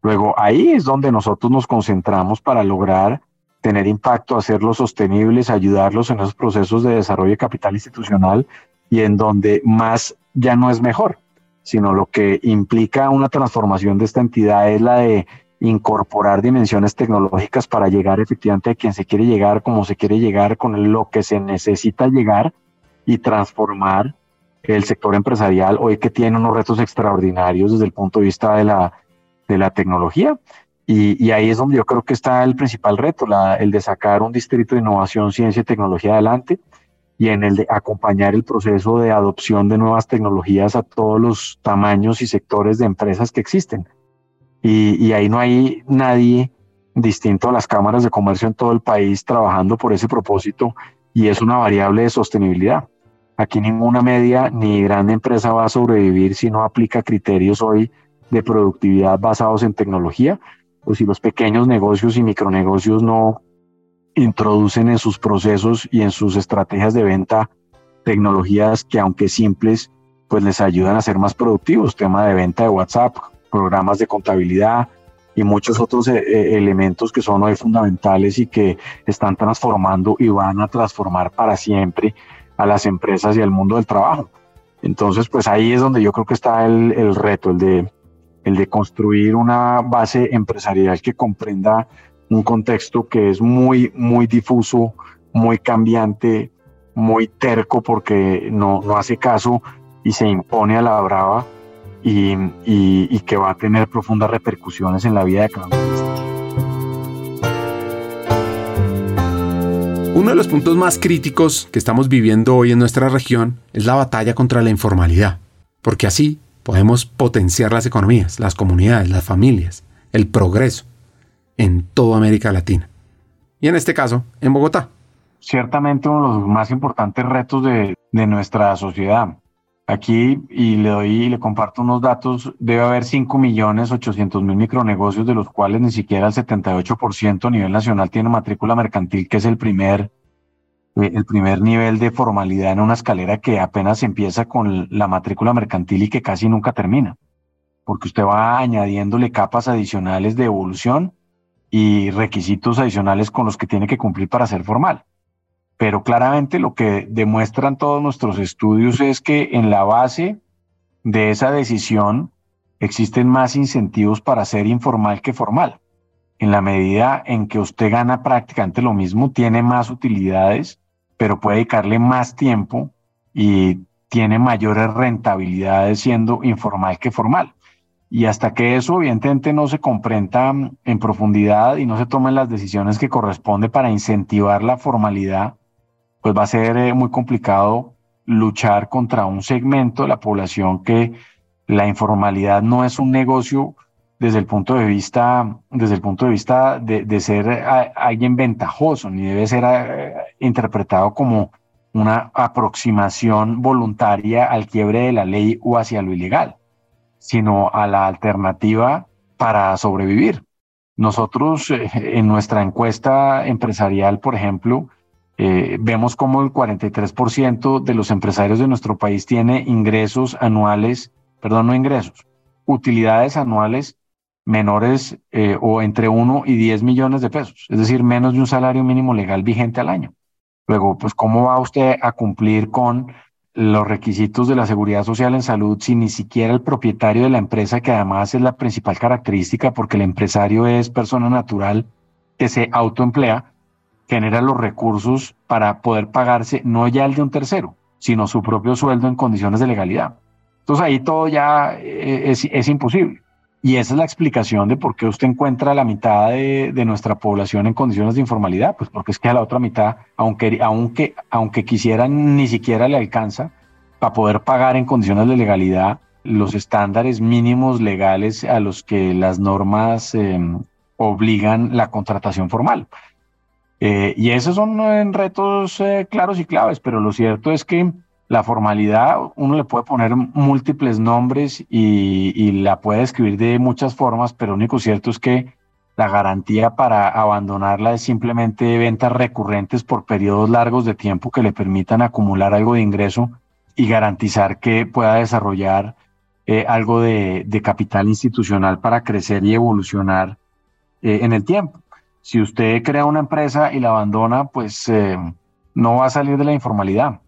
Luego ahí es donde nosotros nos concentramos para lograr tener impacto, hacerlos sostenibles, ayudarlos en esos procesos de desarrollo de capital institucional y en donde más ya no es mejor, sino lo que implica una transformación de esta entidad es la de incorporar dimensiones tecnológicas para llegar efectivamente a quien se quiere llegar, como se quiere llegar, con lo que se necesita llegar y transformar el sector empresarial hoy que tiene unos retos extraordinarios desde el punto de vista de la, de la tecnología. Y, ahí es donde yo creo que está el principal reto, la, el de sacar un distrito de innovación, ciencia y tecnología adelante y en el de acompañar el proceso de adopción de nuevas tecnologías a todos los tamaños y sectores de empresas que existen. Y, y ahí no hay nadie distinto a las cámaras de comercio en todo el país trabajando por ese propósito y es una variable de sostenibilidad. Aquí ninguna media ni gran empresa va a sobrevivir si no aplica criterios hoy de productividad basados en tecnología o si los pequeños negocios y micronegocios no introducen en sus procesos y en sus estrategias de venta tecnologías que aunque simples, pues les ayudan a ser más productivos, tema de venta de WhatsApp, programas de contabilidad y muchos otros eh, elementos que son hoy fundamentales y que están transformando y van a transformar para siempre a las empresas y al mundo del trabajo. Entonces, pues ahí es donde yo creo que está el, el reto, el de el de construir una base empresarial que comprenda un contexto que es muy, muy difuso, muy cambiante, muy terco porque no, no hace caso y se impone a la brava y, y, que va a tener profundas repercusiones en la vida de cada. Uno de los puntos más críticos que estamos viviendo hoy en nuestra región es la batalla contra la informalidad, porque así podemos potenciar las economías, las comunidades, las familias, el progreso en toda América Latina. Y en este caso, en Bogotá. Ciertamente uno de los más importantes retos de, nuestra sociedad. Aquí, y le doy y le comparto unos datos, debe haber 5 millones 800 mil micronegocios, de los cuales ni siquiera el 78% a nivel nacional tiene matrícula mercantil, que es el primer eh, el primer nivel de formalidad en una escalera que apenas empieza con la matrícula mercantil y que casi nunca termina, porque usted va añadiéndole capas adicionales de evolución y requisitos adicionales con los que tiene que cumplir para ser formal. Pero claramente lo que demuestran todos nuestros estudios es que en la base de esa decisión existen más incentivos para ser informal que formal. En la medida en que usted gana prácticamente lo mismo, tiene más utilidades pero puede dedicarle más tiempo y tiene mayores rentabilidades siendo informal que formal. Y hasta que eso evidentemente no se comprenda en profundidad y no se tomen las decisiones que corresponde para incentivar la formalidad, pues va a ser eh, muy complicado luchar contra un segmento de la población que la informalidad no es un negocio desde el punto de vista, desde el punto de vista de, ser alguien ventajoso, ni debe ser eh, interpretado como una aproximación voluntaria al quiebre de la ley o hacia lo ilegal, sino a la alternativa para sobrevivir. Nosotros eh, en nuestra encuesta empresarial, por ejemplo, eh, vemos como el 43% de los empresarios de nuestro país tiene ingresos anuales, perdón, no ingresos, utilidades anuales menores eh, o entre 1 y 10 millones de pesos, es decir, menos de un salario mínimo legal vigente al año. Luego, pues, ¿cómo va usted a cumplir con los requisitos de la seguridad social en salud si ni siquiera el propietario de la empresa, que además es la principal característica porque el empresario es persona natural que se autoemplea, genera los recursos para poder pagarse no ya el de un tercero, sino su propio sueldo en condiciones de legalidad. Entonces ahí todo ya eh, es, imposible. Y esa es la explicación de por qué usted encuentra la mitad de, nuestra población en condiciones de informalidad, pues porque es que a la otra mitad, aunque, aunque, aunque quisieran, ni siquiera le alcanza para poder pagar en condiciones de legalidad los estándares mínimos legales a los que las normas em, obligan la contratación formal. Eh, y esos son eh, retos eh, claros y claves, pero lo cierto es que la formalidad uno le puede poner múltiples nombres y, la puede escribir de muchas formas, pero lo único cierto es que la garantía para abandonarla es simplemente ventas recurrentes por periodos largos de tiempo que le permitan acumular algo de ingreso y garantizar que pueda desarrollar algo de, capital institucional para crecer y evolucionar en el tiempo. Si usted crea una empresa y la abandona, pues eh, no va a salir de la informalidad.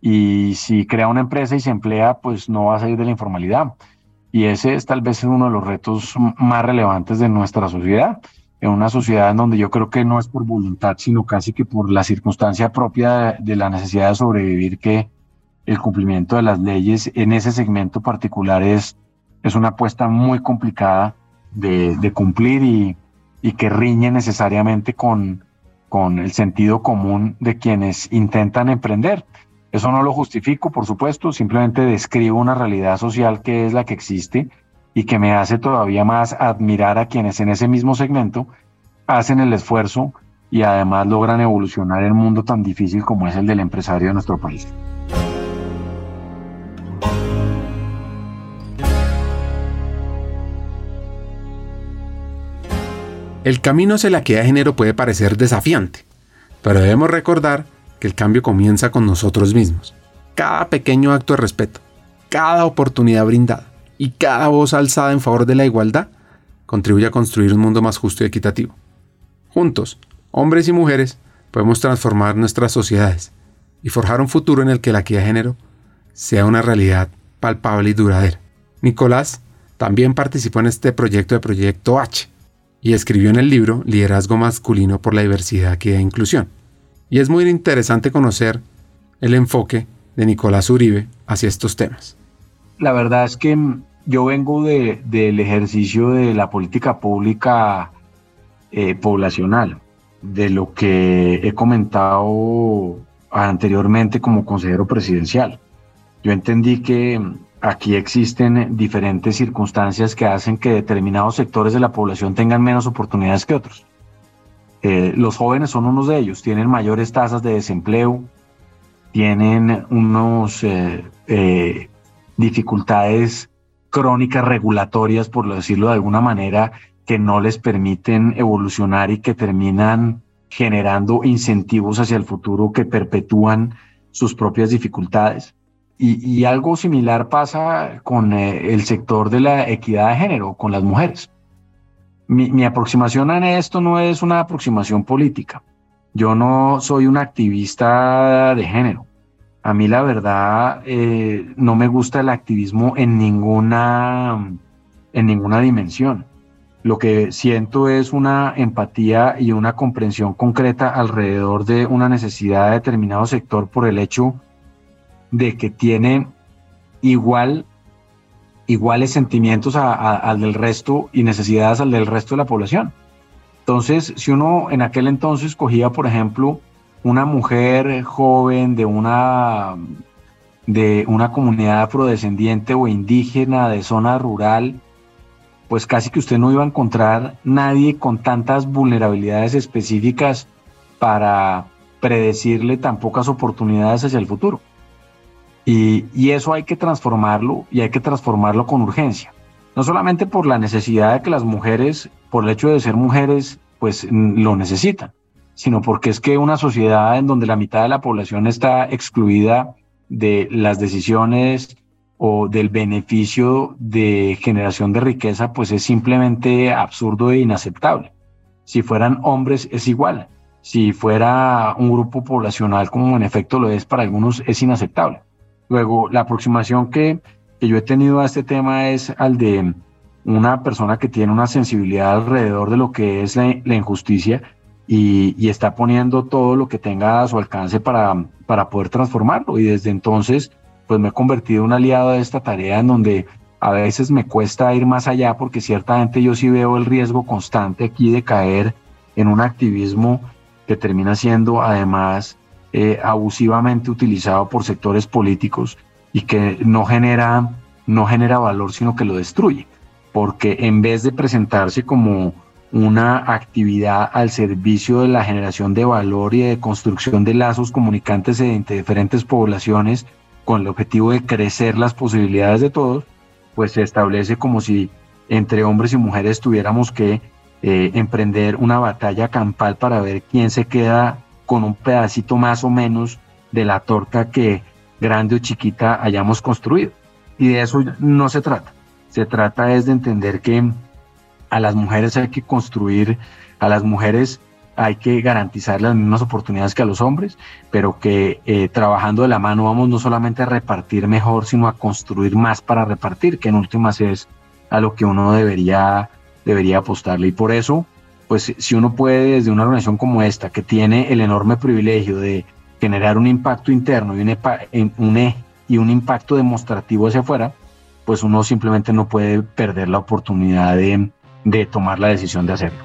Y si crea una empresa y se emplea, pues no va a salir de la informalidad. Y ese es tal vez uno de los retos más relevantes de nuestra sociedad. En una sociedad en donde yo creo que no es por voluntad, sino casi que por la circunstancia propia de, la necesidad de sobrevivir que el cumplimiento de las leyes en ese segmento particular es, es una apuesta muy complicada de, de cumplir y, y que riñe necesariamente con, con el sentido común de quienes intentan emprender. Eso no lo justifico, por supuesto, simplemente describo una realidad social que es la que existe y que me hace todavía más admirar a quienes en ese mismo segmento hacen el esfuerzo y además logran evolucionar un mundo tan difícil como es el del empresario de nuestro país. El camino hacia la equidad de género puede parecer desafiante, pero debemos recordar que el cambio comienza con nosotros mismos. Cada pequeño acto de respeto, cada oportunidad brindada y cada voz alzada en favor de la igualdad contribuye a construir un mundo más justo y equitativo. Juntos, hombres y mujeres, podemos transformar nuestras sociedades y forjar un futuro en el que la equidad de género sea una realidad palpable y duradera. Nicolás también participó en este proyecto de Proyecto H, y escribió en el libro Liderazgo masculino por la diversidad, y e inclusión. Y es muy interesante conocer el enfoque de Nicolás Uribe hacia estos temas. La verdad es que yo vengo del ejercicio de la política pública eh, poblacional, de lo que he comentado anteriormente como consejero presidencial. Yo entendí que aquí existen diferentes circunstancias que hacen que determinados sectores de la población tengan menos oportunidades que otros. Eh, los jóvenes son unos de ellos, tienen mayores tasas de desempleo, tienen unos eh, eh, dificultades crónicas regulatorias, por decirlo de alguna manera, que no les permiten evolucionar y que terminan generando incentivos hacia el futuro que perpetúan sus propias dificultades. Y, algo similar pasa con eh, el sector de la equidad de género, con las mujeres. Mi, aproximación a esto no es una aproximación política. Yo no soy un activista de género. A mí la verdad eh, no me gusta el activismo en ninguna, en ninguna dimensión. Lo que siento es una empatía y una comprensión concreta alrededor de una necesidad de determinado sector por el hecho de que tiene igual, iguales sentimientos al del resto y necesidades al del resto de la población. Entonces, si uno en aquel entonces cogía, por ejemplo, una mujer joven de una, de una comunidad afrodescendiente o indígena de zona rural, pues casi que usted no iba a encontrar nadie con tantas vulnerabilidades específicas para predecirle tan pocas oportunidades hacia el futuro. Y, eso hay que transformarlo y hay que transformarlo con urgencia. no solamente por la necesidad de que las mujeres, por el hecho de ser mujeres, pues lo necesitan, sino porque es que una sociedad en donde la mitad de la población está excluida de las decisiones o del beneficio de generación de riqueza, pues es simplemente absurdo e inaceptable. Si fueran hombres es igual. Si fuera un grupo poblacional como en efecto lo es para algunos, es inaceptable. Luego, la aproximación que, que yo he tenido a este tema es al de una persona que tiene una sensibilidad alrededor de lo que es la, injusticia y, y, está poniendo todo lo que tenga a su alcance para, para poder transformarlo. Y desde entonces, pues me he convertido en un aliado de esta tarea en donde a veces me cuesta ir más allá porque ciertamente yo sí veo el riesgo constante aquí de caer en un activismo que termina siendo además eh, abusivamente utilizado por sectores políticos y que no genera, no genera valor, sino que lo destruye. Porque en vez de presentarse como una actividad al servicio de la generación de valor y de construcción de lazos comunicantes entre diferentes poblaciones con el objetivo de crecer las posibilidades de todos, pues se establece como si entre hombres y mujeres tuviéramos que eh, emprender una batalla campal para ver quién se queda con un pedacito más o menos de la torta que grande o chiquita hayamos construido. Y de eso no se trata. Se trata es de entender que a las mujeres hay que construir, a las mujeres hay que garantizar las mismas oportunidades que a los hombres, pero que eh, trabajando de la mano vamos no solamente a repartir mejor, sino a construir más para repartir, que en últimas es a lo que uno debería, debería apostarle. Y por eso, pues si uno puede desde una organización como esta, que tiene el enorme privilegio de generar un impacto interno y un, un, e, y un impacto demostrativo hacia afuera, pues uno simplemente no puede perder la oportunidad de, de tomar la decisión de hacerlo.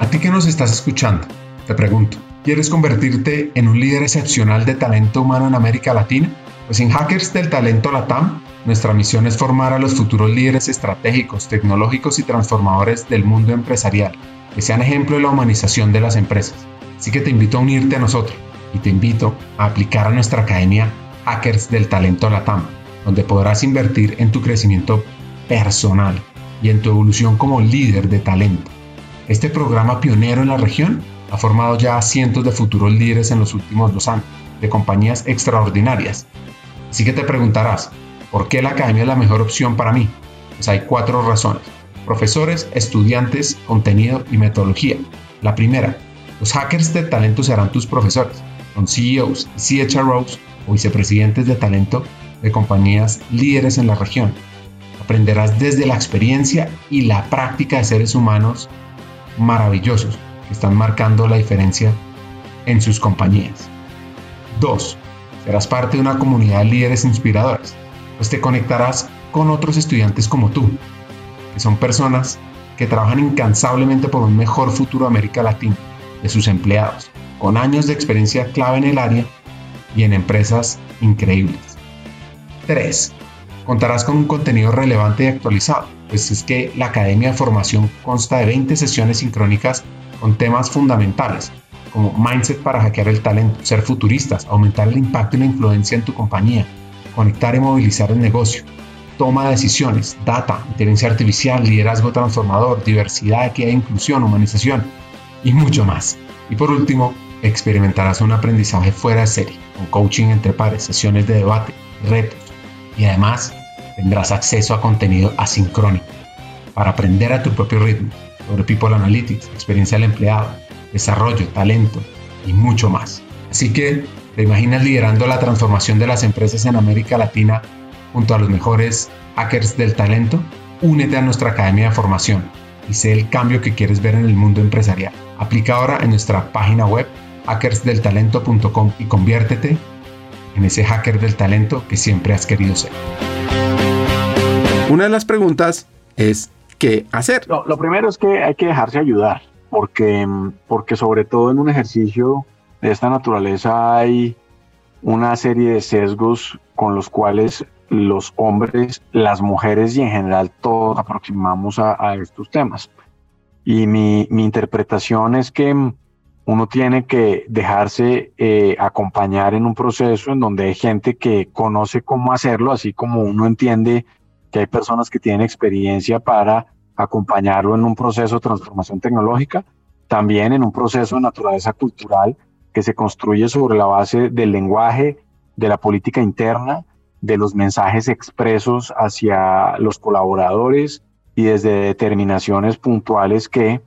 A ti que nos estás escuchando, te pregunto, ¿quieres convertirte en un líder excepcional de talento humano en América Latina? Pues en Hackers del Talento Latam, nuestra misión es formar a los futuros líderes estratégicos, tecnológicos y transformadores del mundo empresarial, que sean ejemplo de la humanización de las empresas. Así que te invito a unirte a nosotros y te invito a aplicar a nuestra academia Hackers del Talento Latam, donde podrás invertir en tu crecimiento personal y en tu evolución como líder de talento. Este programa pionero en la región ha formado ya a cientos de futuros líderes en los últimos dos años, de compañías extraordinarias. Así que te preguntarás, ¿por qué la academia es la mejor opción para mí? Pues hay cuatro razones. Profesores, estudiantes, contenido y metodología. La primera, los hackers de talento serán tus profesores. Son CEOs CHROs o vicepresidentes de talento de compañías líderes en la región Aprenderás desde la experiencia y la práctica de seres humanos maravillosos que están marcando la diferencia en sus compañías. 2. Serás parte de una comunidad de líderes inspiradores, pues te conectarás con otros estudiantes como tú, que son personas que trabajan incansablemente por un mejor futuro de América Latina, de sus empleados, con años de experiencia clave en el área y en empresas increíbles. 3. Contarás con un contenido relevante y actualizado, pues es que la Academia de Formación consta de 20 sesiones sincrónicas con temas fundamentales, como mindset para hackear el talento, ser futuristas, aumentar el impacto y la influencia en tu compañía, conectar y movilizar el negocio, toma de decisiones, data, inteligencia artificial, liderazgo transformador, diversidad, equidad e inclusión, humanización y mucho más. Y por último, experimentarás un aprendizaje fuera de serie, con coaching entre pares, sesiones de debate, retos y además tendrás acceso a contenido asincrónico para aprender a tu propio ritmo sobre People Analytics, experiencia del empleado, desarrollo, talento y mucho más. Así que, ¿te imaginas liderando la transformación de las empresas en América Latina junto a los mejores hackers del talento? Únete a nuestra academia de formación y sé el cambio que quieres ver en el mundo empresarial. Aplica ahora en nuestra página web hackersdeltalento.com y conviértete en ese hacker del talento que siempre has querido ser. Una de las preguntas es, ¿qué hacer? Lo, primero es que hay que dejarse ayudar, porque, porque sobre todo en un ejercicio de esta naturaleza hay una serie de sesgos con los cuales los hombres, las mujeres y en general todos aproximamos a, estos temas. Y mi, interpretación es que uno tiene que dejarse eh, acompañar en un proceso en donde hay gente que conoce cómo hacerlo, así como uno entiende que hay personas que tienen experiencia para acompañarlo en un proceso de transformación tecnológica, también en un proceso de naturaleza cultural que se construye sobre la base del lenguaje, de la política interna, de los mensajes expresos hacia los colaboradores y desde determinaciones puntuales que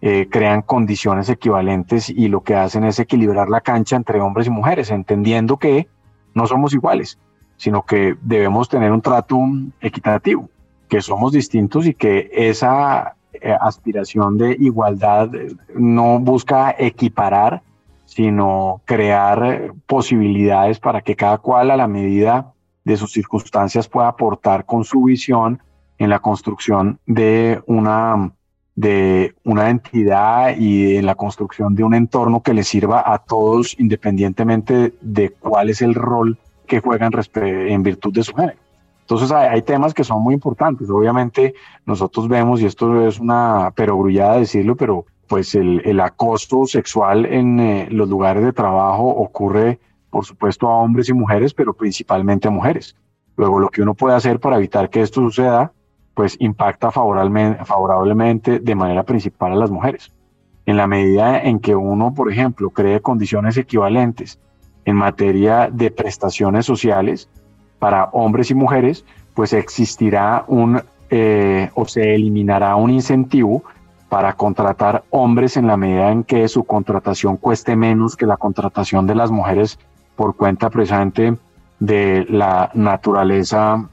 eh, crean condiciones equivalentes y lo que hacen es equilibrar la cancha entre hombres y mujeres, entendiendo que no somos iguales, sino que debemos tener un trato equitativo, que somos distintos y que esa eh, aspiración de igualdad no busca equiparar, sino crear posibilidades para que cada cual a la medida de sus circunstancias pueda aportar con su visión en la construcción de una, de una entidad y en la construcción de un entorno que le sirva a todos independientemente de cuál es el rol que juegan en virtud de su género. Entonces hay, temas que son muy importantes. Obviamente nosotros vemos, y esto es una perogrullada decirlo, pero pues el, el acoso sexual en eh, los lugares de trabajo ocurre, por supuesto, a hombres y mujeres, pero principalmente a mujeres. Luego, lo que uno puede hacer para evitar que esto suceda, pues impacta favorablemente, de manera principal a las mujeres. En la medida en que uno, por ejemplo, cree condiciones equivalentes en materia de prestaciones sociales para hombres y mujeres, pues existirá un eh, o se eliminará un incentivo para contratar hombres en la medida en que su contratación cueste menos que la contratación de las mujeres por cuenta precisamente de la naturaleza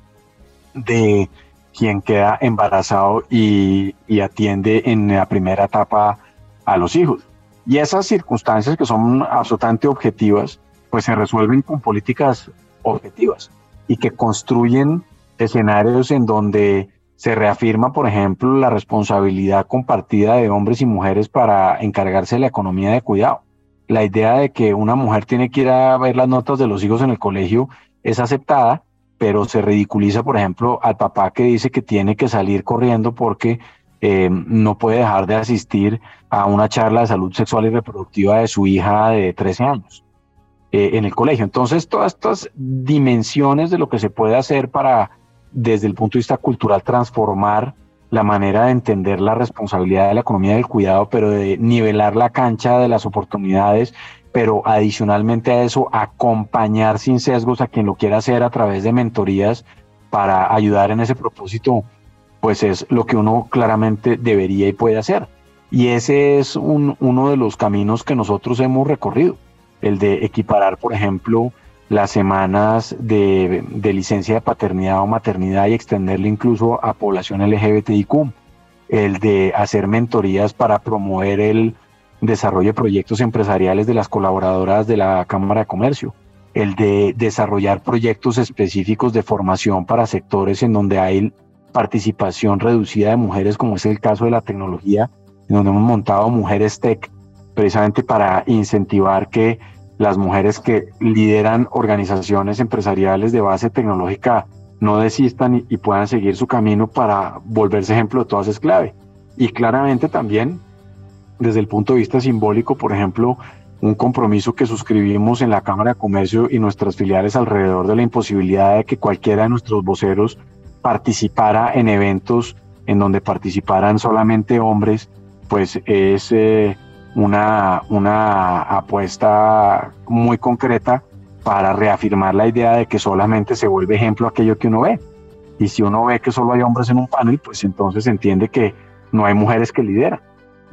de quien queda embarazado y, y, atiende en la primera etapa a los hijos. Y esas circunstancias que son absolutamente objetivas, pues se resuelven con políticas objetivas y que construyen escenarios en donde se reafirma, por ejemplo, la responsabilidad compartida de hombres y mujeres para encargarse de la economía de cuidado. La idea de que una mujer tiene que ir a ver las notas de los hijos en el colegio es aceptada, pero se ridiculiza, por ejemplo, al papá que dice que tiene que salir corriendo porque eh, no puede dejar de asistir a una charla de salud sexual y reproductiva de su hija de 13 años. Eh, en el colegio. Entonces, todas estas dimensiones de lo que se puede hacer para, desde el punto de vista cultural, transformar la manera de entender la responsabilidad de la economía del cuidado, pero de nivelar la cancha de las oportunidades, pero adicionalmente a eso, acompañar sin sesgos a quien lo quiera hacer a través de mentorías para ayudar en ese propósito, pues es lo que uno claramente debería y puede hacer. Y ese es uno de los caminos que nosotros hemos recorrido el de equiparar, por ejemplo, las semanas de, licencia de paternidad o maternidad y extenderle incluso a población LGBTIQ, el de hacer mentorías para promover el desarrollo de proyectos empresariales de las colaboradoras de la Cámara de Comercio, el de desarrollar proyectos específicos de formación para sectores en donde hay participación reducida de mujeres, como es el caso de la tecnología, en donde hemos montado Mujeres Tech, precisamente para incentivar que las mujeres que lideran organizaciones empresariales de base tecnológica no desistan y, puedan seguir su camino para volverse ejemplo de todas es clave. Y claramente también desde el punto de vista simbólico, por ejemplo, un compromiso que suscribimos en la Cámara de Comercio y nuestras filiales alrededor de la imposibilidad de que cualquiera de nuestros voceros participara en eventos en donde participaran solamente hombres, pues es eh, una, una apuesta muy concreta para reafirmar la idea de que solamente se vuelve ejemplo aquello que uno ve. Y si uno ve que solo hay hombres en un panel, pues entonces entiende que no hay mujeres que lideran.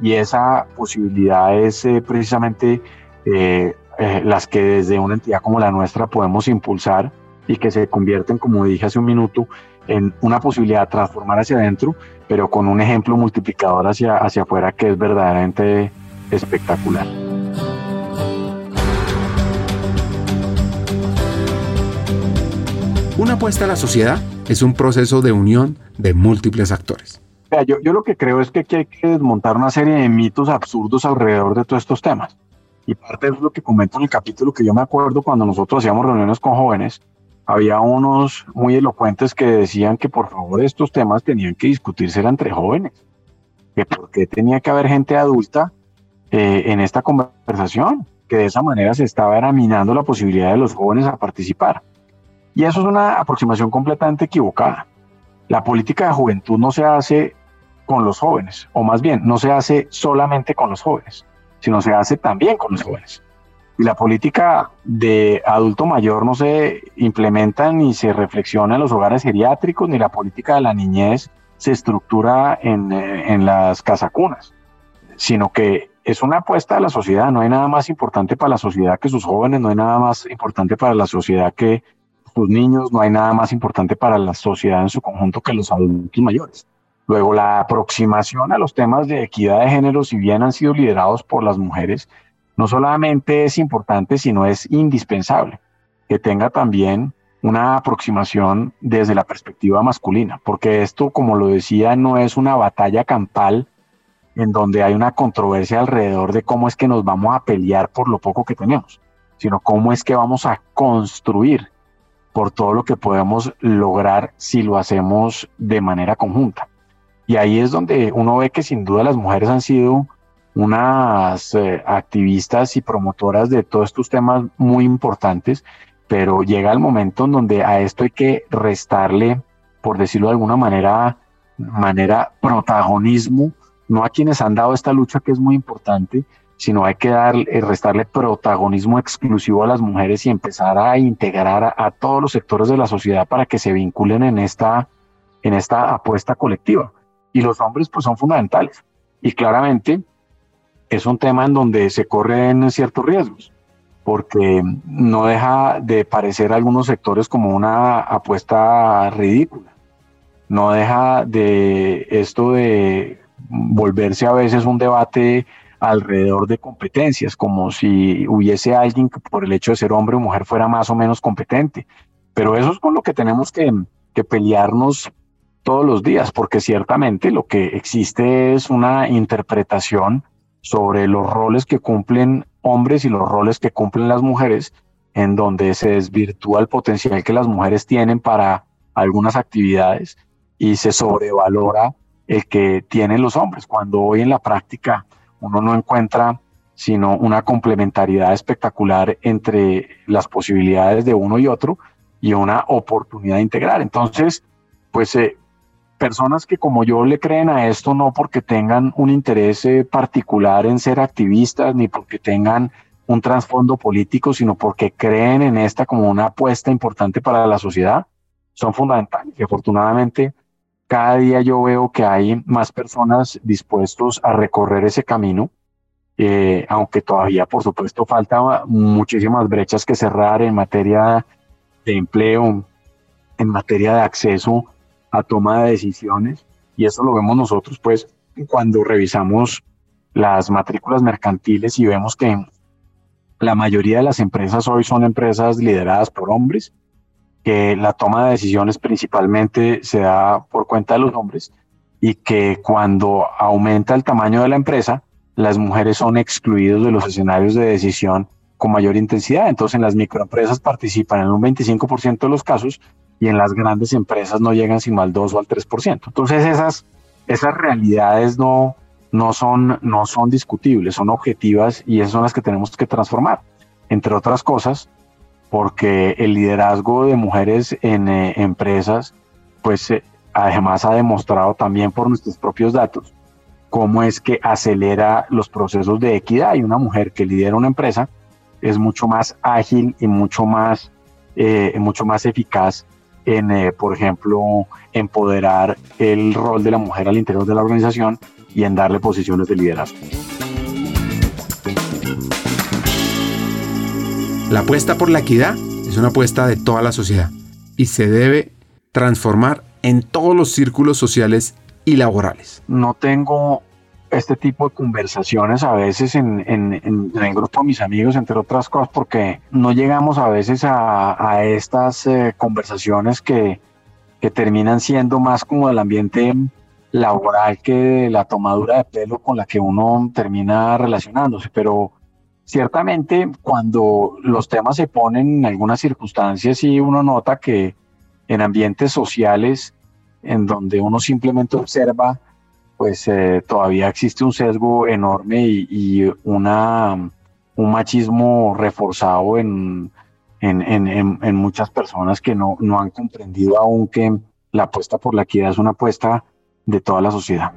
Y esa posibilidad es eh, precisamente eh, eh, las que desde una entidad como la nuestra podemos impulsar y que se convierten, como dije hace un minuto, en una posibilidad de transformar hacia adentro, pero con un ejemplo multiplicador hacia, hacia afuera que es verdaderamente espectacular. Una apuesta a la sociedad es un proceso de unión de múltiples actores. Yo, yo lo que creo es que hay que desmontar una serie de mitos absurdos alrededor de todos estos temas. Y parte de lo que comento en el capítulo que yo me acuerdo cuando nosotros hacíamos reuniones con jóvenes, había unos muy elocuentes que decían que por favor estos temas tenían que discutirse entre jóvenes, que por qué tenía que haber gente adulta eh, en esta conversación, que de esa manera se estaba minando la posibilidad de los jóvenes a participar. Y eso es una aproximación completamente equivocada. La política de juventud no se hace con los jóvenes, o más bien, no se hace solamente con los jóvenes, sino se hace también con los jóvenes. Y la política de adulto mayor no se implementa ni se reflexiona en los hogares geriátricos, ni la política de la niñez se estructura en, eh, en las casacunas, sino que es una apuesta de la sociedad. No hay nada más importante para la sociedad que sus jóvenes, no hay nada más importante para la sociedad que sus niños, no hay nada más importante para la sociedad en su conjunto que los adultos mayores. Luego, la aproximación a los temas de equidad de género, si bien han sido liderados por las mujeres, no solamente es importante, sino es indispensable que tenga también una aproximación desde la perspectiva masculina, porque esto, como lo decía, no es una batalla campal en donde hay una controversia alrededor de cómo es que nos vamos a pelear por lo poco que tenemos, sino cómo es que vamos a construir por todo lo que podemos lograr si lo hacemos de manera conjunta. Y ahí es donde uno ve que sin duda las mujeres han sido unas eh, activistas y promotoras de todos estos temas muy importantes, pero llega el momento en donde a esto hay que restarle, por decirlo de alguna manera, manera protagonismo, no a quienes han dado esta lucha que es muy importante, sino hay que dar, eh, restarle protagonismo exclusivo a las mujeres y empezar a integrar a, todos los sectores de la sociedad para que se vinculen en esta, en esta apuesta colectiva. Y los hombres pues son fundamentales. Y claramente es un tema en donde se corren ciertos riesgos, porque no deja de parecer a algunos sectores como una apuesta ridícula. No deja de esto de volverse a veces un debate alrededor de competencias, como si hubiese alguien que por el hecho de ser hombre o mujer fuera más o menos competente. Pero eso es con lo que tenemos que, pelearnos todos los días, porque ciertamente lo que existe es una interpretación sobre los roles que cumplen hombres y los roles que cumplen las mujeres, en donde se desvirtúa el potencial que las mujeres tienen para algunas actividades y se sobrevalora el que tienen los hombres, cuando hoy en la práctica uno no encuentra sino una complementariedad espectacular entre las posibilidades de uno y otro y una oportunidad integral. Entonces, pues eh, personas que como yo le creen a esto no porque tengan un interés eh, particular en ser activistas ni porque tengan un trasfondo político, sino porque creen en esta como una apuesta importante para la sociedad, son fundamentales. Y afortunadamente cada día yo veo que hay más personas dispuestos a recorrer ese camino, eh, aunque todavía por supuesto falta muchísimas brechas que cerrar en materia de empleo, en materia de acceso a toma de decisiones y eso lo vemos nosotros pues cuando revisamos las matrículas mercantiles y vemos que la mayoría de las empresas hoy son empresas lideradas por hombres, que la toma de decisiones principalmente se da por cuenta de los hombres y que cuando aumenta el tamaño de la empresa, las mujeres son excluidas de los escenarios de decisión con mayor intensidad. Entonces, en las microempresas participan en un 25% de los casos y en las grandes empresas no llegan sino al 2 o al 3%. Entonces esas, esas realidades no, no, son, no son discutibles, son objetivas y esas son las que tenemos que transformar. Entre otras cosas, porque el liderazgo de mujeres en eh, empresas, pues eh, además ha demostrado también por nuestros propios datos cómo es que acelera los procesos de equidad y una mujer que lidera una empresa es mucho más ágil y mucho más, eh, mucho más eficaz en, por ejemplo, empoderar el rol de la mujer al interior de la organización y en darle posiciones de liderazgo. La apuesta por la equidad es una apuesta de toda la sociedad y se debe transformar en todos los círculos sociales y laborales. No tengo este tipo de conversaciones a veces en, el grupo de mis amigos, entre otras cosas, porque no llegamos a veces a, estas eh, conversaciones que, que terminan siendo más como del ambiente laboral que la tomadura de pelo con la que uno termina relacionándose. Pero ciertamente cuando los temas se ponen en algunas circunstancias sí uno nota que en ambientes sociales en donde uno simplemente observa pues eh, todavía existe un sesgo enorme y, una, un machismo reforzado en, en, en, en, muchas personas que no, no han comprendido aún que la apuesta por la equidad es una apuesta de toda la sociedad.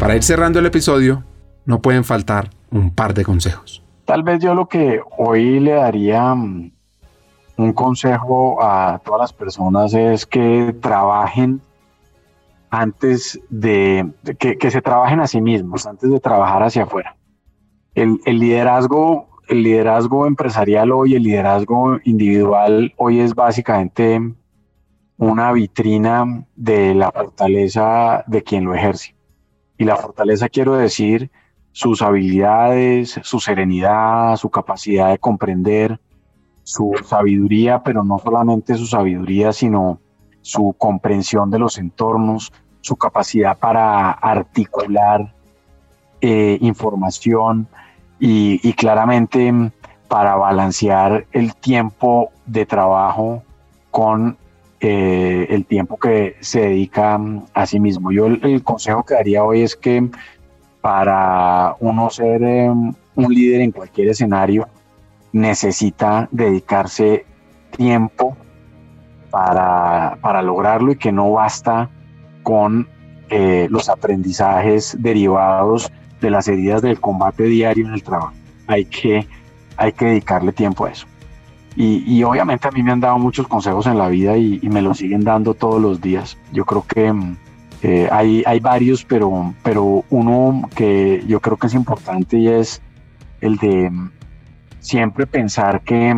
Para ir cerrando el episodio, no pueden faltar un par de consejos. Tal vez yo lo que hoy le daría mm, un consejo a todas las personas es que trabajen antes de, que, se trabajen a sí mismos, antes de trabajar hacia afuera. El, el, liderazgo, el liderazgo empresarial hoy, el liderazgo individual hoy es básicamente una vitrina de la fortaleza de quien lo ejerce. Y la fortaleza quiero decir sus habilidades, su serenidad, su capacidad de comprender, su sabiduría, pero no solamente su sabiduría, sino su comprensión de los entornos, su capacidad para articular eh, información y, claramente para balancear el tiempo de trabajo con eh, el tiempo que se dedica a sí mismo. Yo el consejo que daría hoy es que para uno ser em, un líder en cualquier escenario, necesita dedicarse tiempo para, lograrlo y que no basta con eh, los aprendizajes derivados de las heridas del combate diario en el trabajo. Hay que, hay que dedicarle tiempo a eso. Y, obviamente a mí me han dado muchos consejos en la vida y, y me lo siguen dando todos los días. Yo creo que em, eh, hay, hay varios, pero, pero uno que yo creo que es importante y es el de siempre pensar que,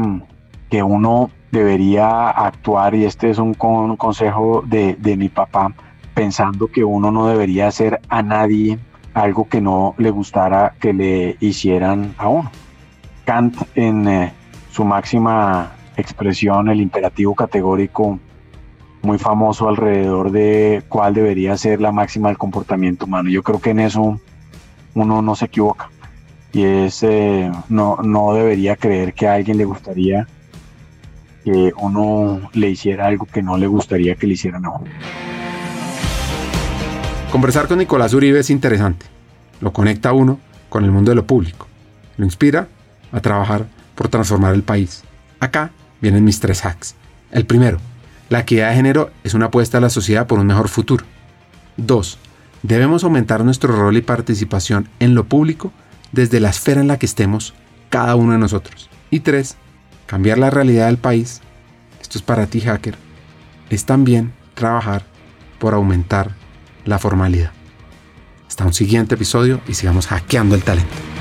que uno debería actuar, y este es un, consejo de, de, mi papá, pensando que uno no debería hacer a nadie algo que no le gustara que le hicieran a uno. Kant en eh, su máxima expresión, el imperativo categórico, muy famoso alrededor de cuál debería ser la máxima del comportamiento humano. Yo creo que en eso uno no se equivoca y es eh, no, no debería creer que a alguien le gustaría que uno le hiciera algo que no le gustaría que le hicieran a uno. Conversar con Nicolás Uribe es interesante. Lo conecta uno con el mundo de lo público. Lo inspira a trabajar por transformar el país. Acá vienen mis tres hacks. El primero, la equidad de género es una apuesta a la sociedad por un mejor futuro. 2. Debemos aumentar nuestro rol y participación en lo público desde la esfera en la que estemos cada uno de nosotros. Y 3. Cambiar la realidad del país. Esto es para ti, hacker. Es también trabajar por aumentar la formalidad. Hasta un siguiente episodio y sigamos hackeando el talento.